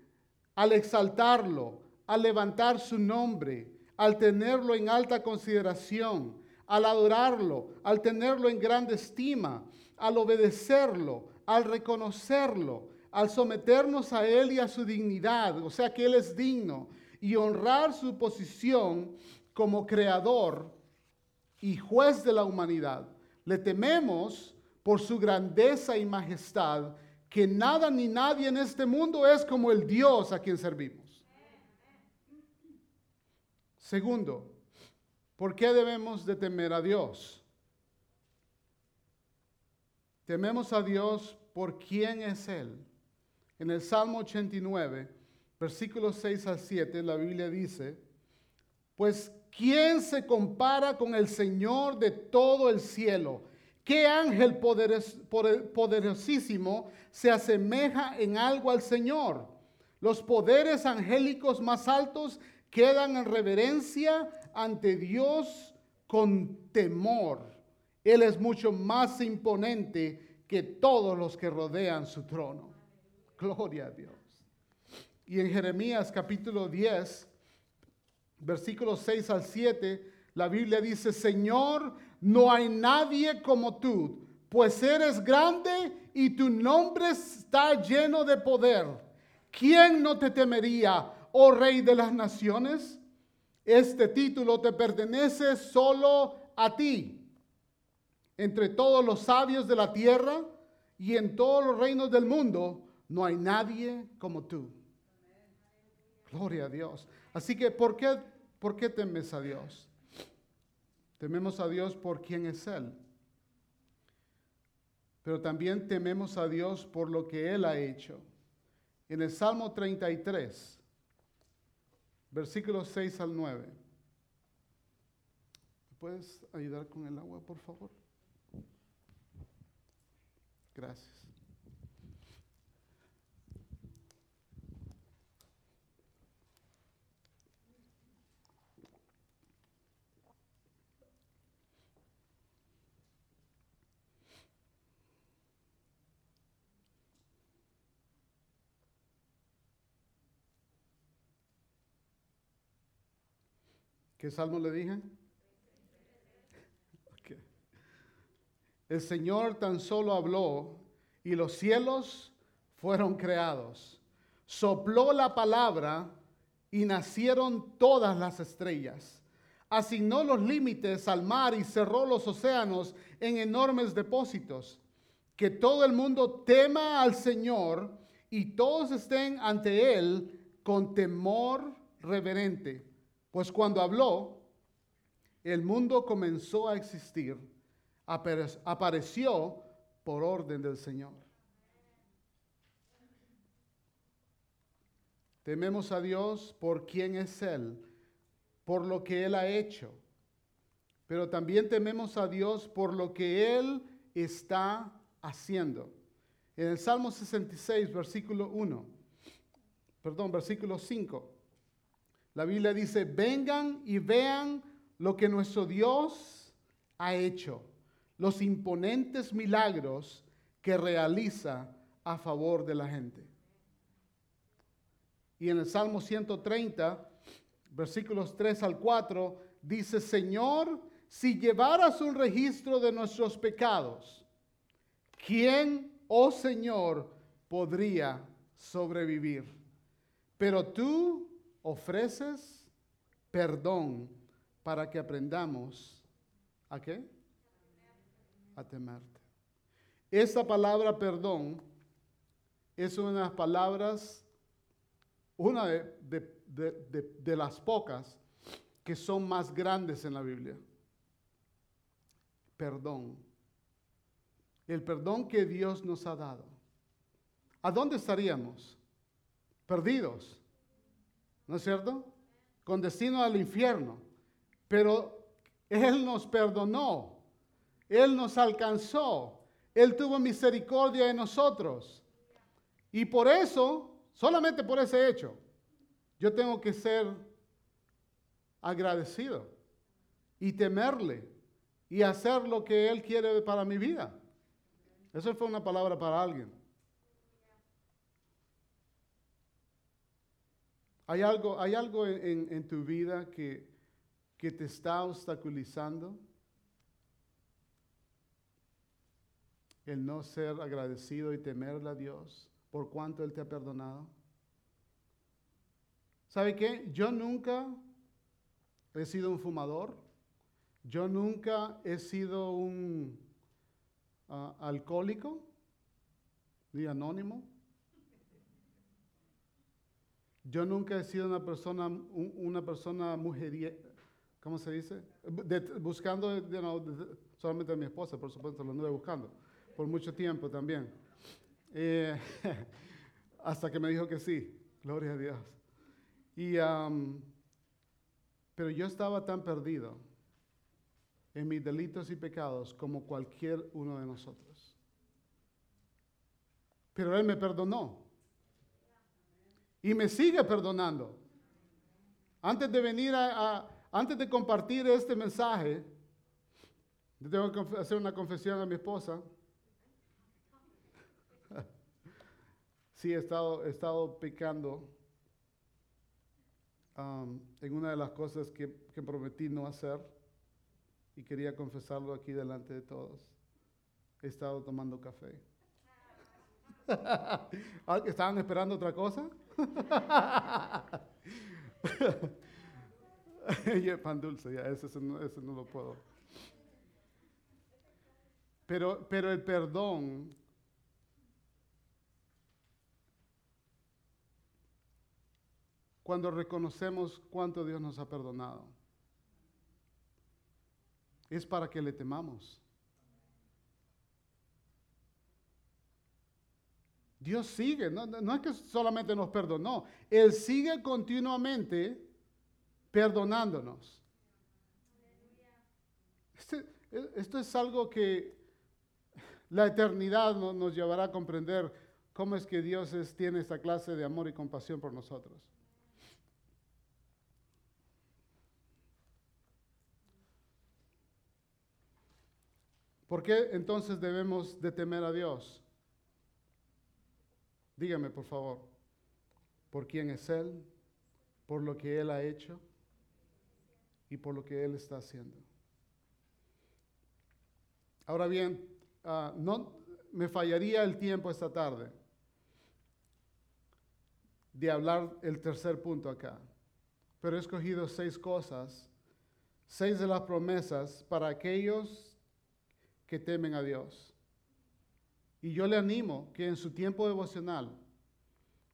al exaltarlo, al levantar su nombre, al tenerlo en alta consideración, al adorarlo, al tenerlo en grande estima, al obedecerlo, al reconocerlo, al someternos a Él y a su dignidad, o sea que Él es digno, y honrar su posición como creador y juez de la humanidad. Le tememos por su grandeza y majestad, que nada ni nadie en este mundo es como el Dios a quien servimos. Segundo, ¿por qué debemos de temer a Dios? Tememos a Dios por quién es Él. En el Salmo 89, versículos 6 al 7, la Biblia dice, pues ¿quién se compara con el Señor de todo el cielo? ¿Qué ángel poderosísimo se asemeja en algo al Señor? Los poderes angélicos más altos quedan en reverencia ante Dios con temor. Él es mucho más imponente que todos los que rodean su trono. Gloria a Dios. Y en Jeremías capítulo 10, versículos 6 al 7, la Biblia dice, Señor, no hay nadie como tú, pues eres grande y tu nombre está lleno de poder. ¿Quién no te temería, oh Rey de las Naciones? Este título te pertenece solo a ti. Entre todos los sabios de la tierra y en todos los reinos del mundo, no hay nadie como tú. Gloria a Dios. Así que, ¿por qué, ¿por qué temes a Dios? Tememos a Dios por quien es Él. Pero también tememos a Dios por lo que Él ha hecho. En el Salmo 33, versículos 6 al 9. ¿Puedes ayudar con el agua, por favor? Gracias. ¿Qué salmo le dije? El Señor tan solo habló y los cielos fueron creados. Sopló la palabra y nacieron todas las estrellas. Asignó los límites al mar y cerró los océanos en enormes depósitos. Que todo el mundo tema al Señor y todos estén ante Él con temor reverente. Pues cuando habló, el mundo comenzó a existir, apareció por orden del Señor. Tememos a Dios por quien es Él, por lo que Él ha hecho, pero también tememos a Dios por lo que Él está haciendo. En el Salmo 66, versículo 1, perdón, versículo 5. La Biblia dice, vengan y vean lo que nuestro Dios ha hecho, los imponentes milagros que realiza a favor de la gente. Y en el Salmo 130, versículos 3 al 4, dice, Señor, si llevaras un registro de nuestros pecados, ¿quién, oh Señor, podría sobrevivir? Pero tú ofreces perdón para que aprendamos a qué? A temerte. Esta palabra perdón es una de las palabras, una de, las pocas que son más grandes en la Biblia. Perdón. El perdón que Dios nos ha dado. ¿A dónde estaríamos? Perdidos. ¿No es cierto? Con destino al infierno. Pero Él nos perdonó, Él nos alcanzó, Él tuvo misericordia de nosotros. Y por eso, solamente por ese hecho, yo tengo que ser agradecido y temerle y hacer lo que Él quiere para mi vida. Eso fue una palabra para alguien. Hay algo, hay algo en, tu vida que que te está obstaculizando el no ser agradecido y temerle a Dios por cuanto Él te ha perdonado? ¿Sabe qué? Yo nunca he sido un fumador. Yo nunca he sido un ah, alcohólico ni anónimo. Yo nunca he sido una persona, un- una persona mujería, ¿cómo se dice? Buscando solamente a mi esposa, por supuesto, lo anduve buscando por mucho tiempo también. Eh, hasta que me dijo que sí, gloria a Dios. Y, am, pero yo estaba tan perdido en mis delitos y pecados como cualquier uno de nosotros. Pero Él me perdonó. Y me sigue perdonando. Antes de venir a, antes de compartir este mensaje, yo tengo que hacer una confesión a mi esposa. Sí, he estado, he estado pecando um, en una de las cosas que, que prometí no hacer y quería confesarlo aquí delante de todos. He estado tomando café. Ah, ¿Estaban esperando otra cosa? y pan dulce, ya, ese no, ese no lo puedo. Pero, pero el perdón cuando reconocemos cuánto Dios nos ha perdonado. Es para que le temamos. Dios sigue, no, es que solamente nos perdonó, Él sigue continuamente perdonándonos. Este- esto es algo que la eternidad no- nos llevará a comprender cómo es que Dios tiene esta clase de amor y compasión por nosotros. ¿Por qué entonces debemos de temer a Dios? Dígame, por favor, ¿por quién es Él? ¿Por lo que Él ha hecho? ¿Y por lo que Él está haciendo? Ahora bien, ah, no me fallaría el tiempo esta tarde de hablar el tercer punto acá, pero he escogido seis cosas, seis de las promesas para aquellos que temen a Dios. Y yo le animo que en su tiempo devocional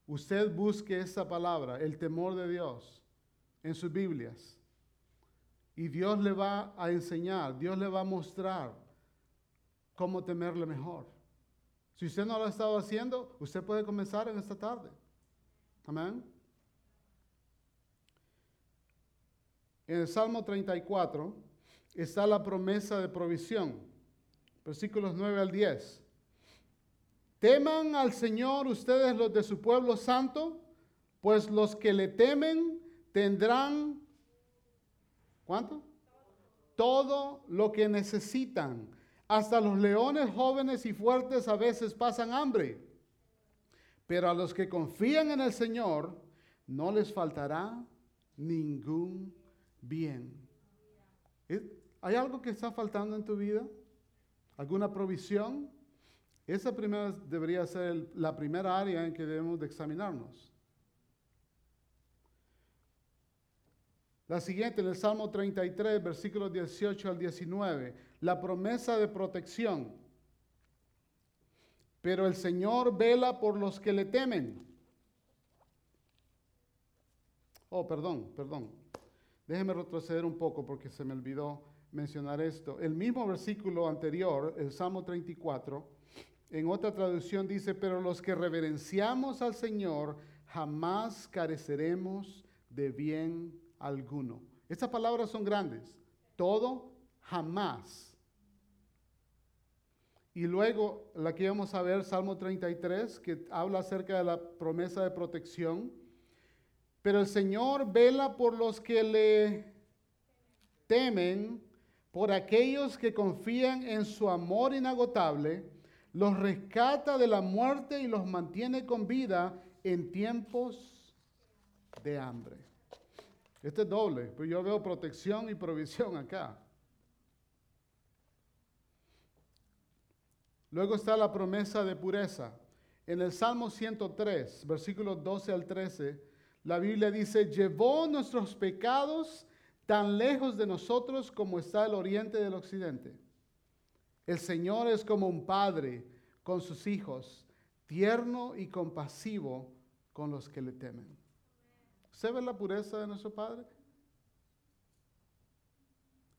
usted busque esa palabra, el temor de Dios, en sus Biblias. Y Dios le va a enseñar, Dios le va a mostrar cómo temerle mejor. Si usted no lo ha estado haciendo, usted puede comenzar en esta tarde. Amén. En el Salmo 34 está la promesa de provisión. Versículos 9 al 10. Teman al Señor ustedes los de su pueblo santo, pues los que le temen tendrán, ¿cuánto? Todo lo que necesitan. Hasta los leones jóvenes y fuertes a veces pasan hambre. Pero a los que confían en el Señor no les faltará ningún bien. ¿Es- ¿Hay algo que está faltando en tu vida? ¿Alguna provisión? Esa primera debería ser la primera área en que debemos de examinarnos. La siguiente, en el Salmo 33, versículos 18 al 19, la promesa de protección. Pero el Señor vela por los que le temen. Oh, perdón, perdón. Déjeme retroceder un poco porque se me olvidó mencionar esto. El mismo versículo anterior, el Salmo 34, en otra traducción dice, pero los que reverenciamos al Señor jamás careceremos de bien alguno. Estas palabras son grandes. Todo, jamás. Y luego la que vamos a ver, Salmo 33, que habla acerca de la promesa de protección. Pero el Señor vela por los que le temen, por aquellos que confían en su amor inagotable, los rescata de la muerte y los mantiene con vida en tiempos de hambre. Este es doble, pero yo veo protección y provisión acá. Luego está la promesa de pureza. En el Salmo 103, versículos 12 al 13, la Biblia dice, llevó nuestros pecados tan lejos de nosotros como está el oriente del occidente. El Señor es como un padre con sus hijos, tierno y compasivo con los que le temen. ¿Se ve la pureza de nuestro Padre?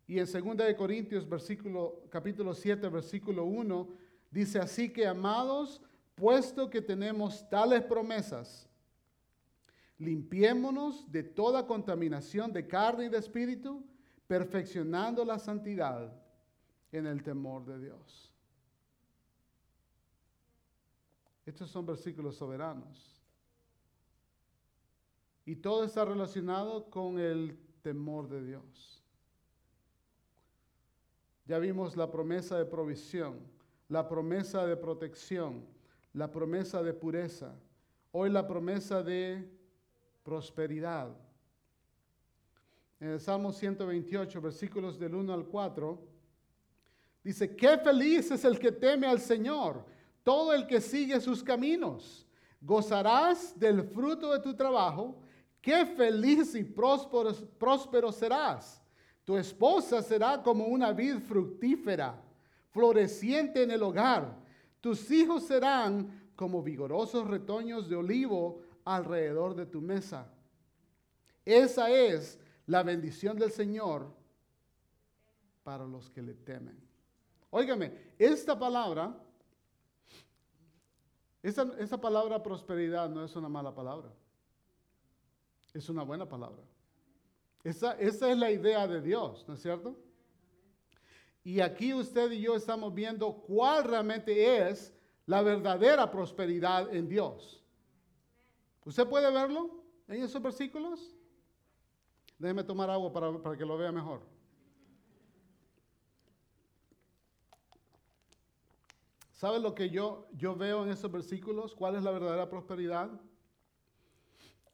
Y en 2 de Corintios versículo capítulo 7 versículo 1 dice así que amados, puesto que tenemos tales promesas, limpiémonos de toda contaminación de carne y de espíritu, perfeccionando la santidad en el temor de Dios. Estos son versículos soberanos. Y todo está relacionado con el temor de Dios. Ya vimos la promesa de provisión, la promesa de protección, la promesa de pureza. Hoy la promesa de prosperidad. En el Salmo 128, versículos del 1 al 4, dice, qué feliz es el que teme al Señor, todo el que sigue sus caminos. Gozarás del fruto de tu trabajo, qué feliz y próspero, serás. Tu esposa será como una vid fructífera, floreciente en el hogar. Tus hijos serán como vigorosos retoños de olivo alrededor de tu mesa. Esa es la bendición del Señor para los que le temen. Óigame, esta palabra, esa, palabra prosperidad no es una mala palabra. Es una buena palabra. Esa, esa es la idea de Dios, ¿no es cierto? Y aquí usted y yo estamos viendo cuál realmente es la verdadera prosperidad en Dios. ¿Usted puede verlo en esos versículos? Déjeme tomar agua para, que lo vea mejor. ¿Sabe lo que yo, yo veo en esos versículos? ¿Cuál es la verdadera prosperidad?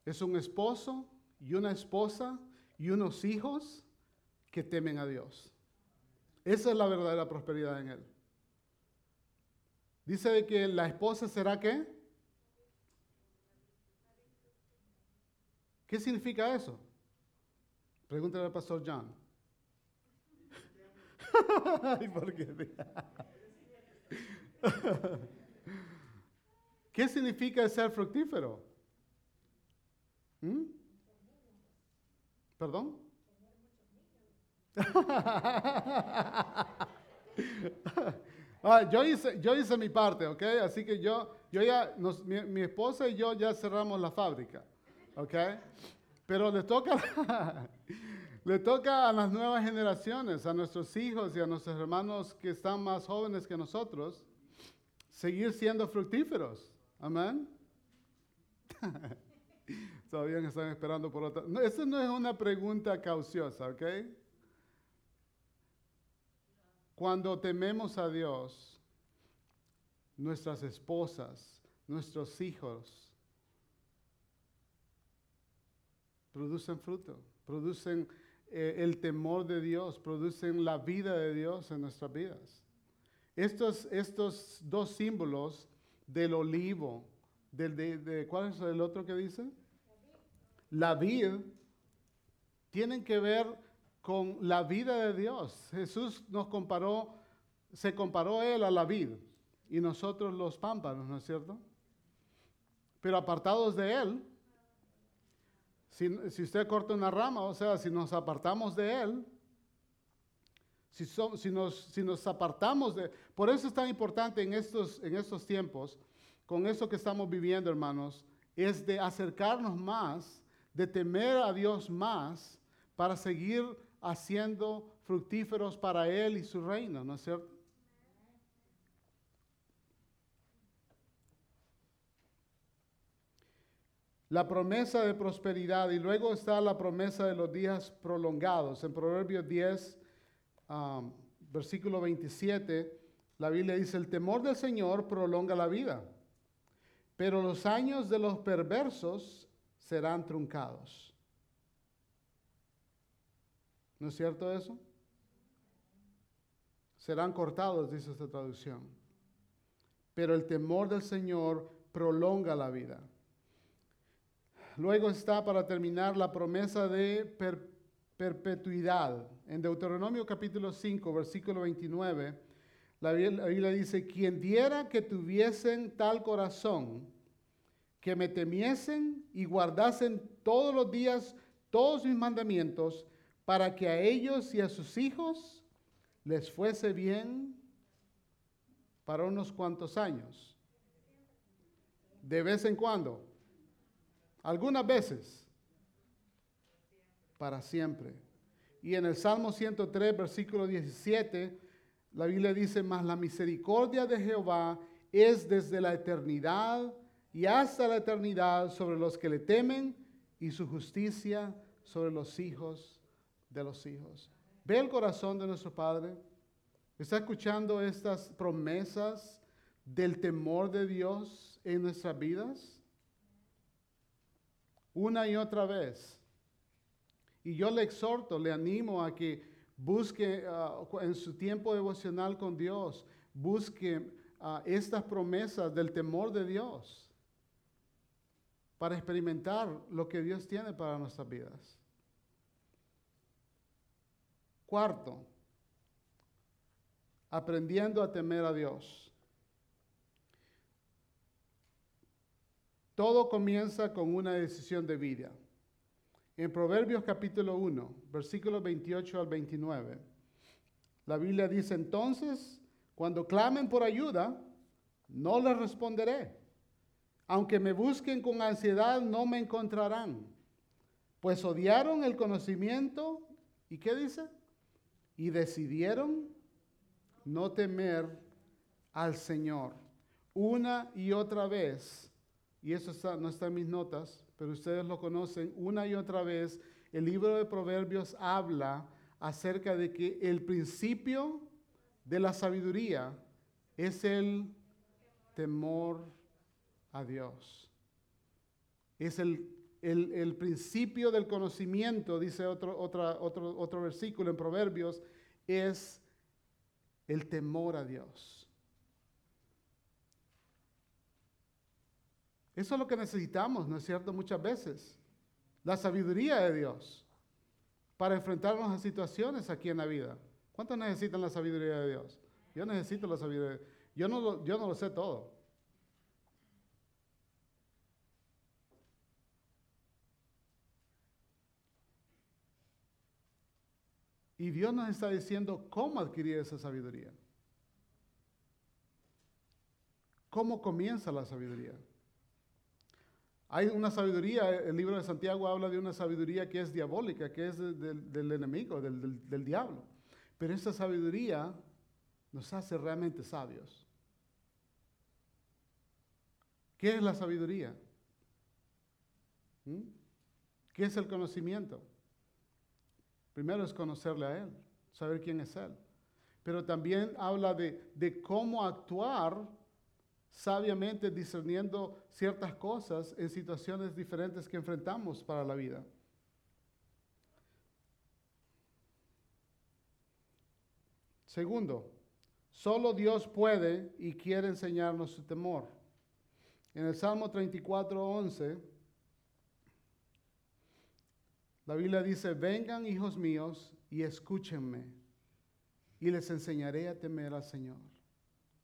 Es un esposo y una esposa y unos hijos que temen a Dios. Esa es la verdadera prosperidad en él. Dice que la esposa será qué? ¿Qué significa eso? Pregúntale al pastor John. ¿por qué? ¿Qué significa ser fructífero? ¿Mm? ¿Perdón? ah, yo, hice, yo hice mi parte, ¿ok? Así que yo, yo ya, mi esposa y yo ya cerramos la fábrica. ¿ok? Pero le toca, le toca a las nuevas generaciones, a nuestros hijos y a nuestros hermanos que están más jóvenes que nosotros, seguir siendo fructíferos. Amén. Todavía están esperando por otra. No, esa no es una pregunta cauciosa, ¿ok? Cuando tememos a Dios, nuestras esposas, nuestros hijos, producen fruto, producen eh, el temor de Dios, producen la vida de Dios en nuestras vidas. Estos, estos dos símbolos del olivo, del, de, ¿cuál es el otro que dice? La vid, tienen que ver con la vida de Dios. Jesús nos comparó, se comparó él a la vid y nosotros los pámpanos, ¿no es cierto? Pero apartados de él, si, usted corta una rama, o sea, si nos apartamos de Él, si, nos, si, nos, apartamos de... Por eso es tan importante en estos, en estos tiempos, con eso que estamos viviendo, hermanos, es de acercarnos más, de temer a Dios más, para seguir haciendo fructíferos para Él y su reino, ¿no es cierto? la promesa de prosperidad y luego está la promesa de los días prolongados. En Proverbios 10, um, versículo 27, la Biblia dice, el temor del Señor prolonga la vida, pero los años de los perversos serán truncados. ¿No es cierto eso? Serán cortados, dice esta traducción. Pero el temor del Señor prolonga la vida. Luego está para terminar la promesa de perpetuidad. En Deuteronomio capítulo 5, versículo 29, la Biblia la Biblia dice, quien diera que tuviesen tal corazón, que me temiesen y guardasen todos los días todos mis mandamientos, para que a ellos y a sus hijos les fuese bien para unos cuantos años. De vez en cuando. Algunas veces. Para siempre. Y en el Salmo 103, versículo 17, la Biblia dice, mas la misericordia de Jehová es desde la eternidad y hasta la eternidad sobre los que le temen y su justicia sobre los hijos de los hijos. ¿Ve el corazón de nuestro Padre? ¿Está escuchando estas promesas del temor de Dios en nuestras vidas? Una y otra vez. Y yo le exhorto, le animo a que busque ah, en su tiempo devocional con Dios, busque ah, estas promesas del temor de Dios para experimentar lo que Dios tiene para nuestras vidas. Cuarto, aprendiendo a temer a Dios. Todo comienza con una decisión de vida. En Proverbios capítulo 1, versículos 28 al 29, la Biblia dice entonces, cuando clamen por ayuda, no les responderé. Aunque me busquen con ansiedad, no me encontrarán. Pues odiaron el conocimiento, ¿y qué dice? Y decidieron no temer al Señor. Una y otra vez, y eso está- no está en mis notas, pero ustedes lo conocen, una y otra vez, el libro de Proverbios habla acerca de que el principio de la sabiduría es el temor a Dios. Es el, el- el principio del conocimiento, dice otro, otra- otro, otro versículo en Proverbios, es el temor a Dios. Eso es lo que necesitamos, ¿no es cierto? Muchas veces. La sabiduría de Dios para enfrentarnos a situaciones aquí en la vida. ¿Cuántos necesitan la sabiduría de Dios? Yo necesito la sabiduría. Yo no lo, yo no lo sé todo. Y Dios nos está diciendo cómo adquirir esa sabiduría. ¿Cómo comienza la sabiduría? Hay una sabiduría, el libro de Santiago habla de una sabiduría que es diabólica, que es de- del- enemigo, del, diablo. Pero esa sabiduría nos hace realmente sabios. ¿Qué es la sabiduría? ¿Mm? ¿Qué es el conocimiento? Primero es conocerle a Él, saber quién es Él. Pero también habla de cómo actuar sabiamente discerniendo ciertas cosas en situaciones diferentes que enfrentamos para la vida. Segundo, solo Dios puede y quiere enseñarnos su temor. En el Salmo 34, 11, la Biblia dice, vengan hijos míos y escúchenme y les enseñaré a temer al Señor.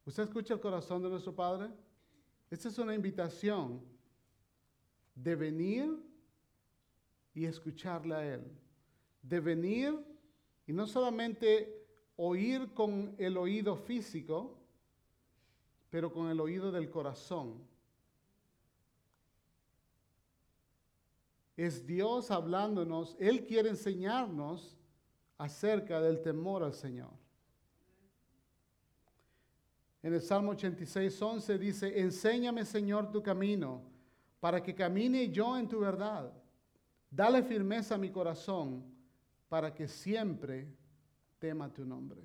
¿Usted escucha el corazón de nuestro Padre? Esta es una invitación de venir y escucharle a Él. De venir y no solamente oír con el oído físico, pero con el oído del corazón. Es Dios hablándonos, Él quiere enseñarnos acerca del temor al Señor. En el Salmo 86, 11 dice, enséñame Señor tu camino, para que camine yo en tu verdad. Dale firmeza a mi corazón, para que siempre tema tu nombre.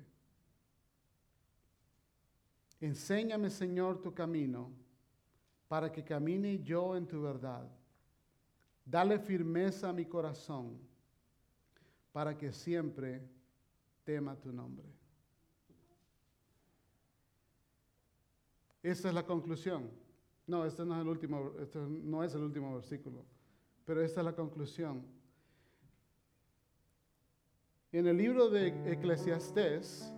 Enséñame Señor tu camino, para que camine yo en tu verdad. Dale firmeza a mi corazón, para que siempre tema tu nombre. Esa es la conclusión. No, este no es el último, este no es el último versículo, pero esta es la conclusión. En el libro de Eclesiastés,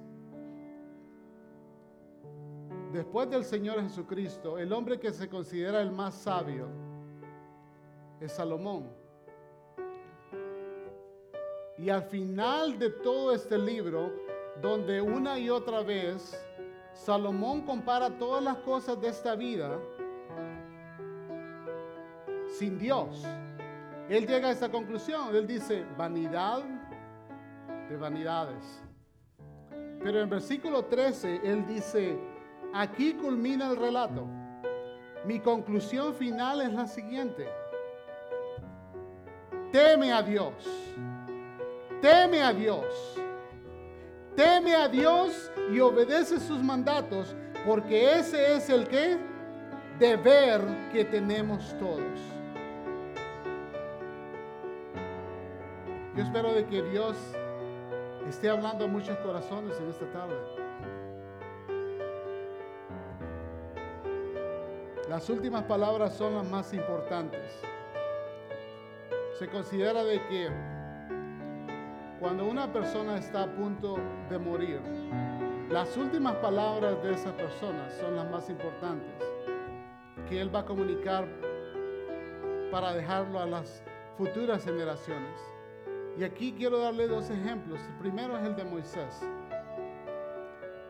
después del Señor Jesucristo, el hombre que se considera el más sabio es Salomón. Y al final de todo este libro, donde una y otra vez Salomón compara todas las cosas de esta vida sin Dios, él llega a esta conclusión. Él dice, vanidad de vanidades. Pero en versículo 13, él dice, aquí culmina el relato. Mi conclusión final es la siguiente. Teme a Dios. Teme a Dios. Teme a Dios y obedece sus mandatos, porque ese es el que deber que tenemos todos. Yo espero de que Dios esté hablando a muchos corazones en esta tarde. Las últimas palabras son las más importantes. Se considera de que cuando una persona está a punto de morir, las últimas palabras de esa persona son las más importantes que él va a comunicar para dejarlo a las futuras generaciones. Y aquí quiero darle dos ejemplos. El primero es el de Moisés.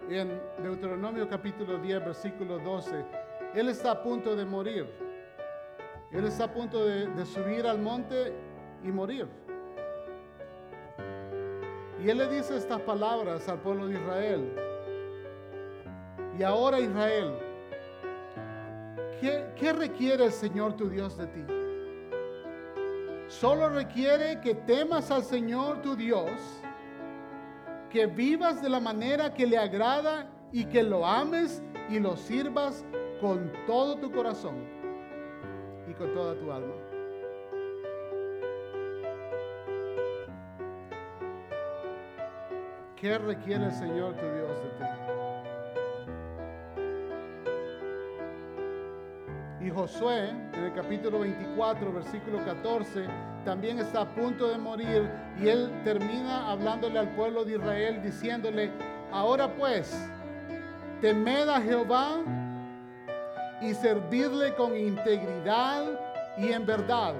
En Deuteronomio capítulo 10, versículo 12, él está a punto de morir. Él está a punto de, de subir al monte y morir. Y él le dice estas palabras al pueblo de Israel. Y ahora Israel, ¿qué, requiere el Señor tu Dios de ti? Solo requiere que temas al Señor tu Dios, que vivas de la manera que le agrada y que lo ames y lo sirvas con todo tu corazón y con toda tu alma. ¿Qué requiere el Señor tu Dios de ti? Y Josué, en el capítulo 24, versículo 14, también está a punto de morir y él termina hablándole al pueblo de Israel diciéndole, ahora pues, temed a Jehová y servidle con integridad y en verdad.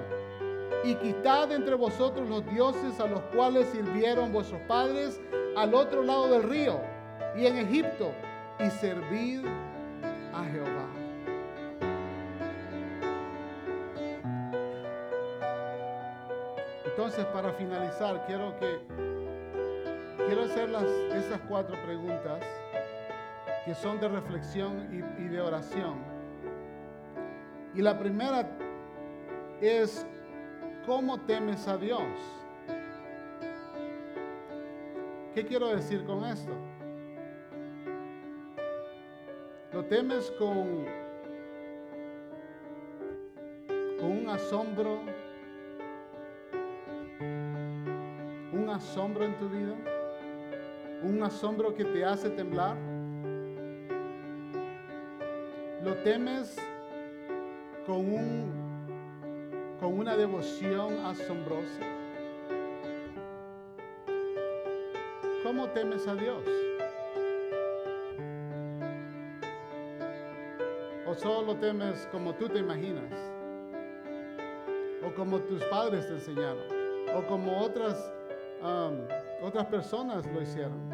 Y quitad entre vosotros los dioses a los cuales sirvieron vuestros padres al otro lado del río y en Egipto y servid a Jehová. Entonces, para finalizar, quiero que quiero hacer las, esas cuatro preguntas que son de reflexión y, y de oración. Y la primera es, ¿cómo temes a Dios? ¿Qué quiero decir con esto? Lo temes con, un asombro, un asombro en tu vida, un asombro que te hace temblar. Lo temes con, un, con una devoción asombrosa. ¿Cómo temes a Dios? ¿O solo temes como tú te imaginas? ¿O como tus padres te enseñaron? ¿O como otras, otras personas lo hicieron?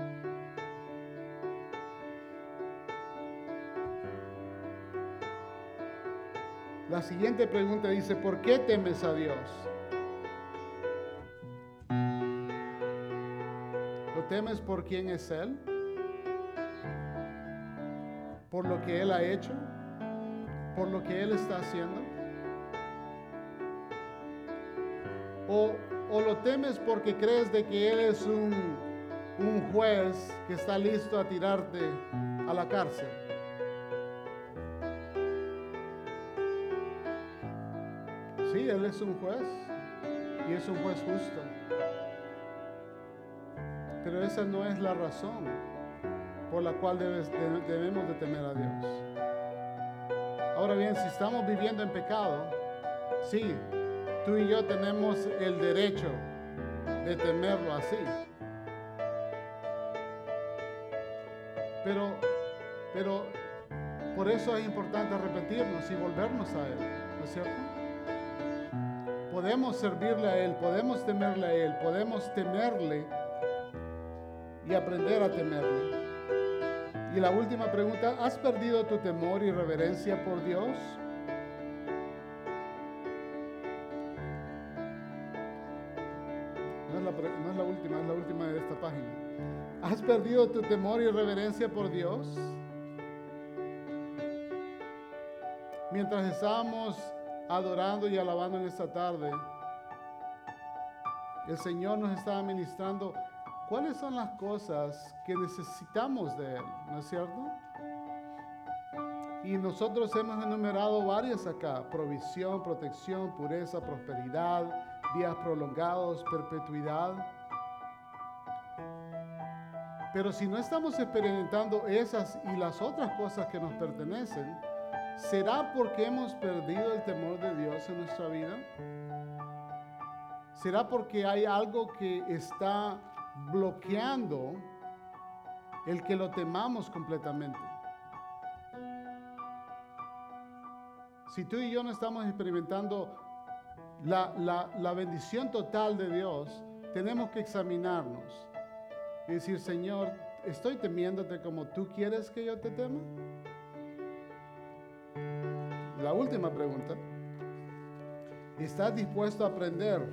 La siguiente pregunta dice, ¿por qué temes a Dios? Temes por quién es Él? ¿Por lo que Él ha hecho? ¿Por lo que Él está haciendo? ¿O, o lo temes porque crees de que Él es un, un juez que está listo a tirarte a la cárcel? Sí, Él es un juez y es un juez justo. Pero esa no es la razón por la cual debemos de temer a Dios. Ahora bien, si estamos viviendo en pecado, sí, tú y yo tenemos el derecho de temerlo así. Pero, pero por eso es importante arrepentirnos y volvernos a Él, ¿no es cierto? Podemos servirle a Él, podemos temerle a Él, podemos temerle y aprender a temerle. Y la última pregunta, ¿has perdido tu temor y reverencia por Dios? No es, la, última, es la última de esta página. ¿Has perdido tu temor y reverencia por Dios? Mientras estábamos adorando y alabando en esta tarde, el Señor nos estaba ministrando cuáles son las cosas que necesitamos de Él, ¿no es cierto? Y nosotros hemos enumerado varias acá, provisión, protección, pureza, prosperidad, días prolongados, perpetuidad. Pero si no estamos experimentando esas y las otras cosas que nos pertenecen, ¿será porque hemos perdido el temor de Dios en nuestra vida? ¿Será porque hay algo que está bloqueando el que lo temamos completamente? Si tú y yo no estamos experimentando la, la- la bendición total de Dios, tenemos que examinarnos y decir, Señor, ¿estoy temiéndote como tú quieres que yo te tema? La última pregunta, ¿estás dispuesto a aprender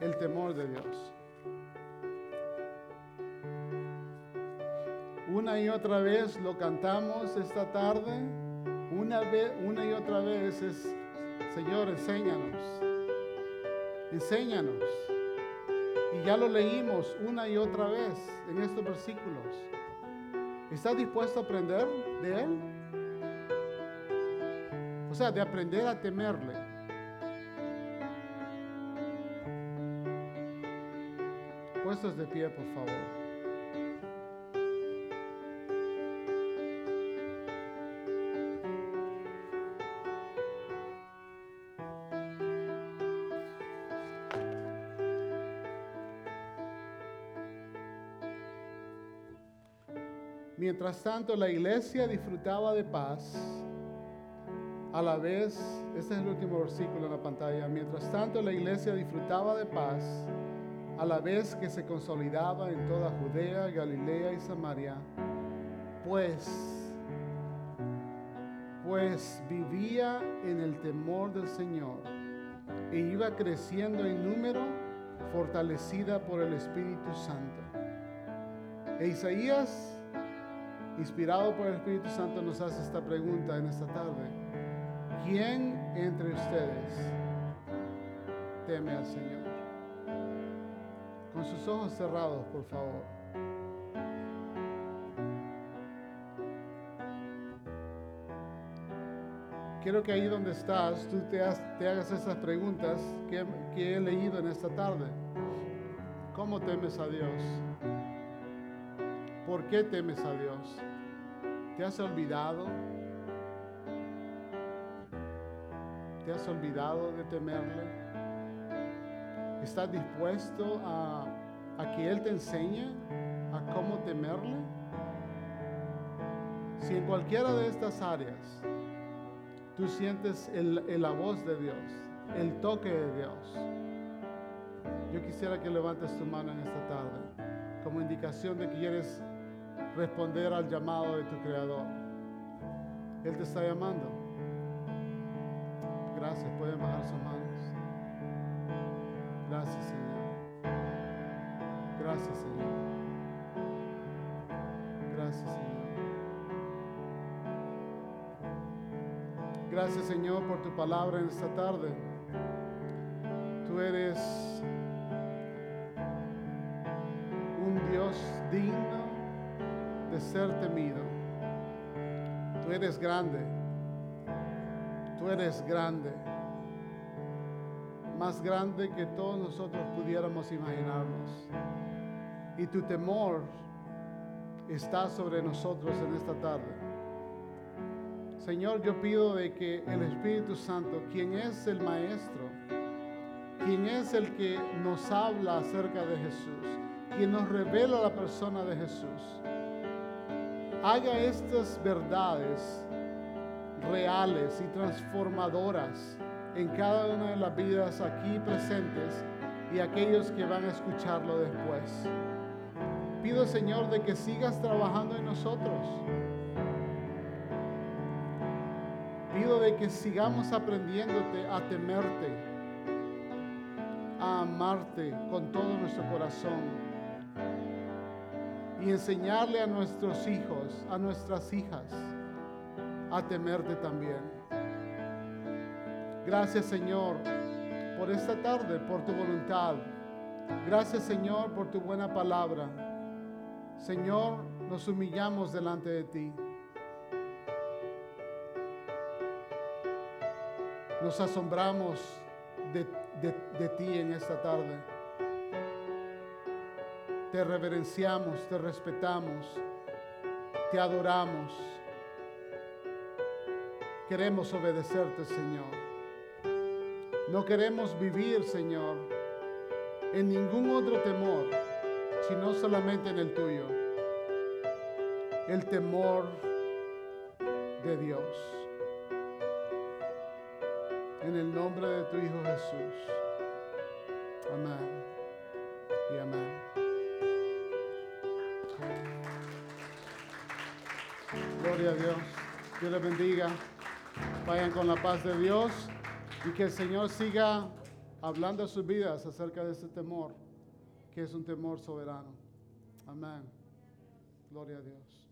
el temor de Dios? Una y otra vez lo cantamos esta tarde. Una, vez, una y otra vez es, Señor, enséñanos. Enséñanos. Y ya lo leímos una y otra vez en estos versículos. ¿Estás dispuesto a aprender de Él? O sea, de aprender a temerle. Puestos de pie, por favor. Mientras tanto, la iglesia disfrutaba de paz. A la vez, este es el último versículo en la pantalla. Mientras tanto, la iglesia disfrutaba de paz, a la vez que se consolidaba en toda Judea, Galilea y Samaria, pues, pues vivía en el temor del Señor e iba creciendo en número, fortalecida por el Espíritu Santo. E Isaías, inspirado por el Espíritu Santo, nos hace esta pregunta en esta tarde. ¿Quién entre ustedes teme al Señor? Con sus ojos cerrados, por favor. Quiero que ahí donde estás, tú te, hagas esas preguntas que, que he leído en esta tarde. ¿Cómo temes a Dios? ¿Por qué temes a Dios? ¿Te has olvidado? ¿Te has olvidado de temerle? ¿Estás dispuesto a, a que Él te enseñe a cómo temerle? Si en cualquiera de estas áreas tú sientes el- la voz de Dios, el toque de Dios, yo quisiera que levantes tu mano en esta tarde como indicación de que quieres responder al llamado de tu Creador. Él te está llamando. Gracias, pueden bajar sus manos. Gracias, Señor. Gracias, Señor. Gracias, Señor. Gracias, Señor, por tu palabra en esta tarde. Tú eres ser temido. Tú eres grande. Tú eres grande. Más grande que todos nosotros pudiéramos imaginarnos. y tu temor está sobre nosotros en esta tarde. Señor, yo pido de que el Espíritu Santo, quien es el Maestro, quien es el que nos habla acerca de Jesús, quien nos revela la persona de Jesús, haga estas verdades reales y transformadoras en cada una de las vidas aquí presentes y aquellos que van a escucharlo después. Pido, Señor, de que sigas trabajando en nosotros. Pido de que sigamos aprendiéndote a temerte, a amarte con todo nuestro corazón y enseñarle a nuestros hijos, a nuestras hijas, a temerte también. Gracias Señor por esta tarde, por tu voluntad. Gracias Señor por tu buena palabra. Señor, nos humillamos delante de ti. Nos asombramos de, ti en esta tarde. Te reverenciamos, te respetamos, te adoramos. Queremos obedecerte, Señor. No queremos vivir, Señor, en ningún otro temor, sino solamente en el tuyo. El temor de Dios. En el nombre de tu Hijo Jesús. Amén. Dios les bendiga. Vayan con la paz de Dios y que el Señor siga hablando a sus vidas acerca de ese temor, que es un temor soberano. Amén. Gloria a Dios.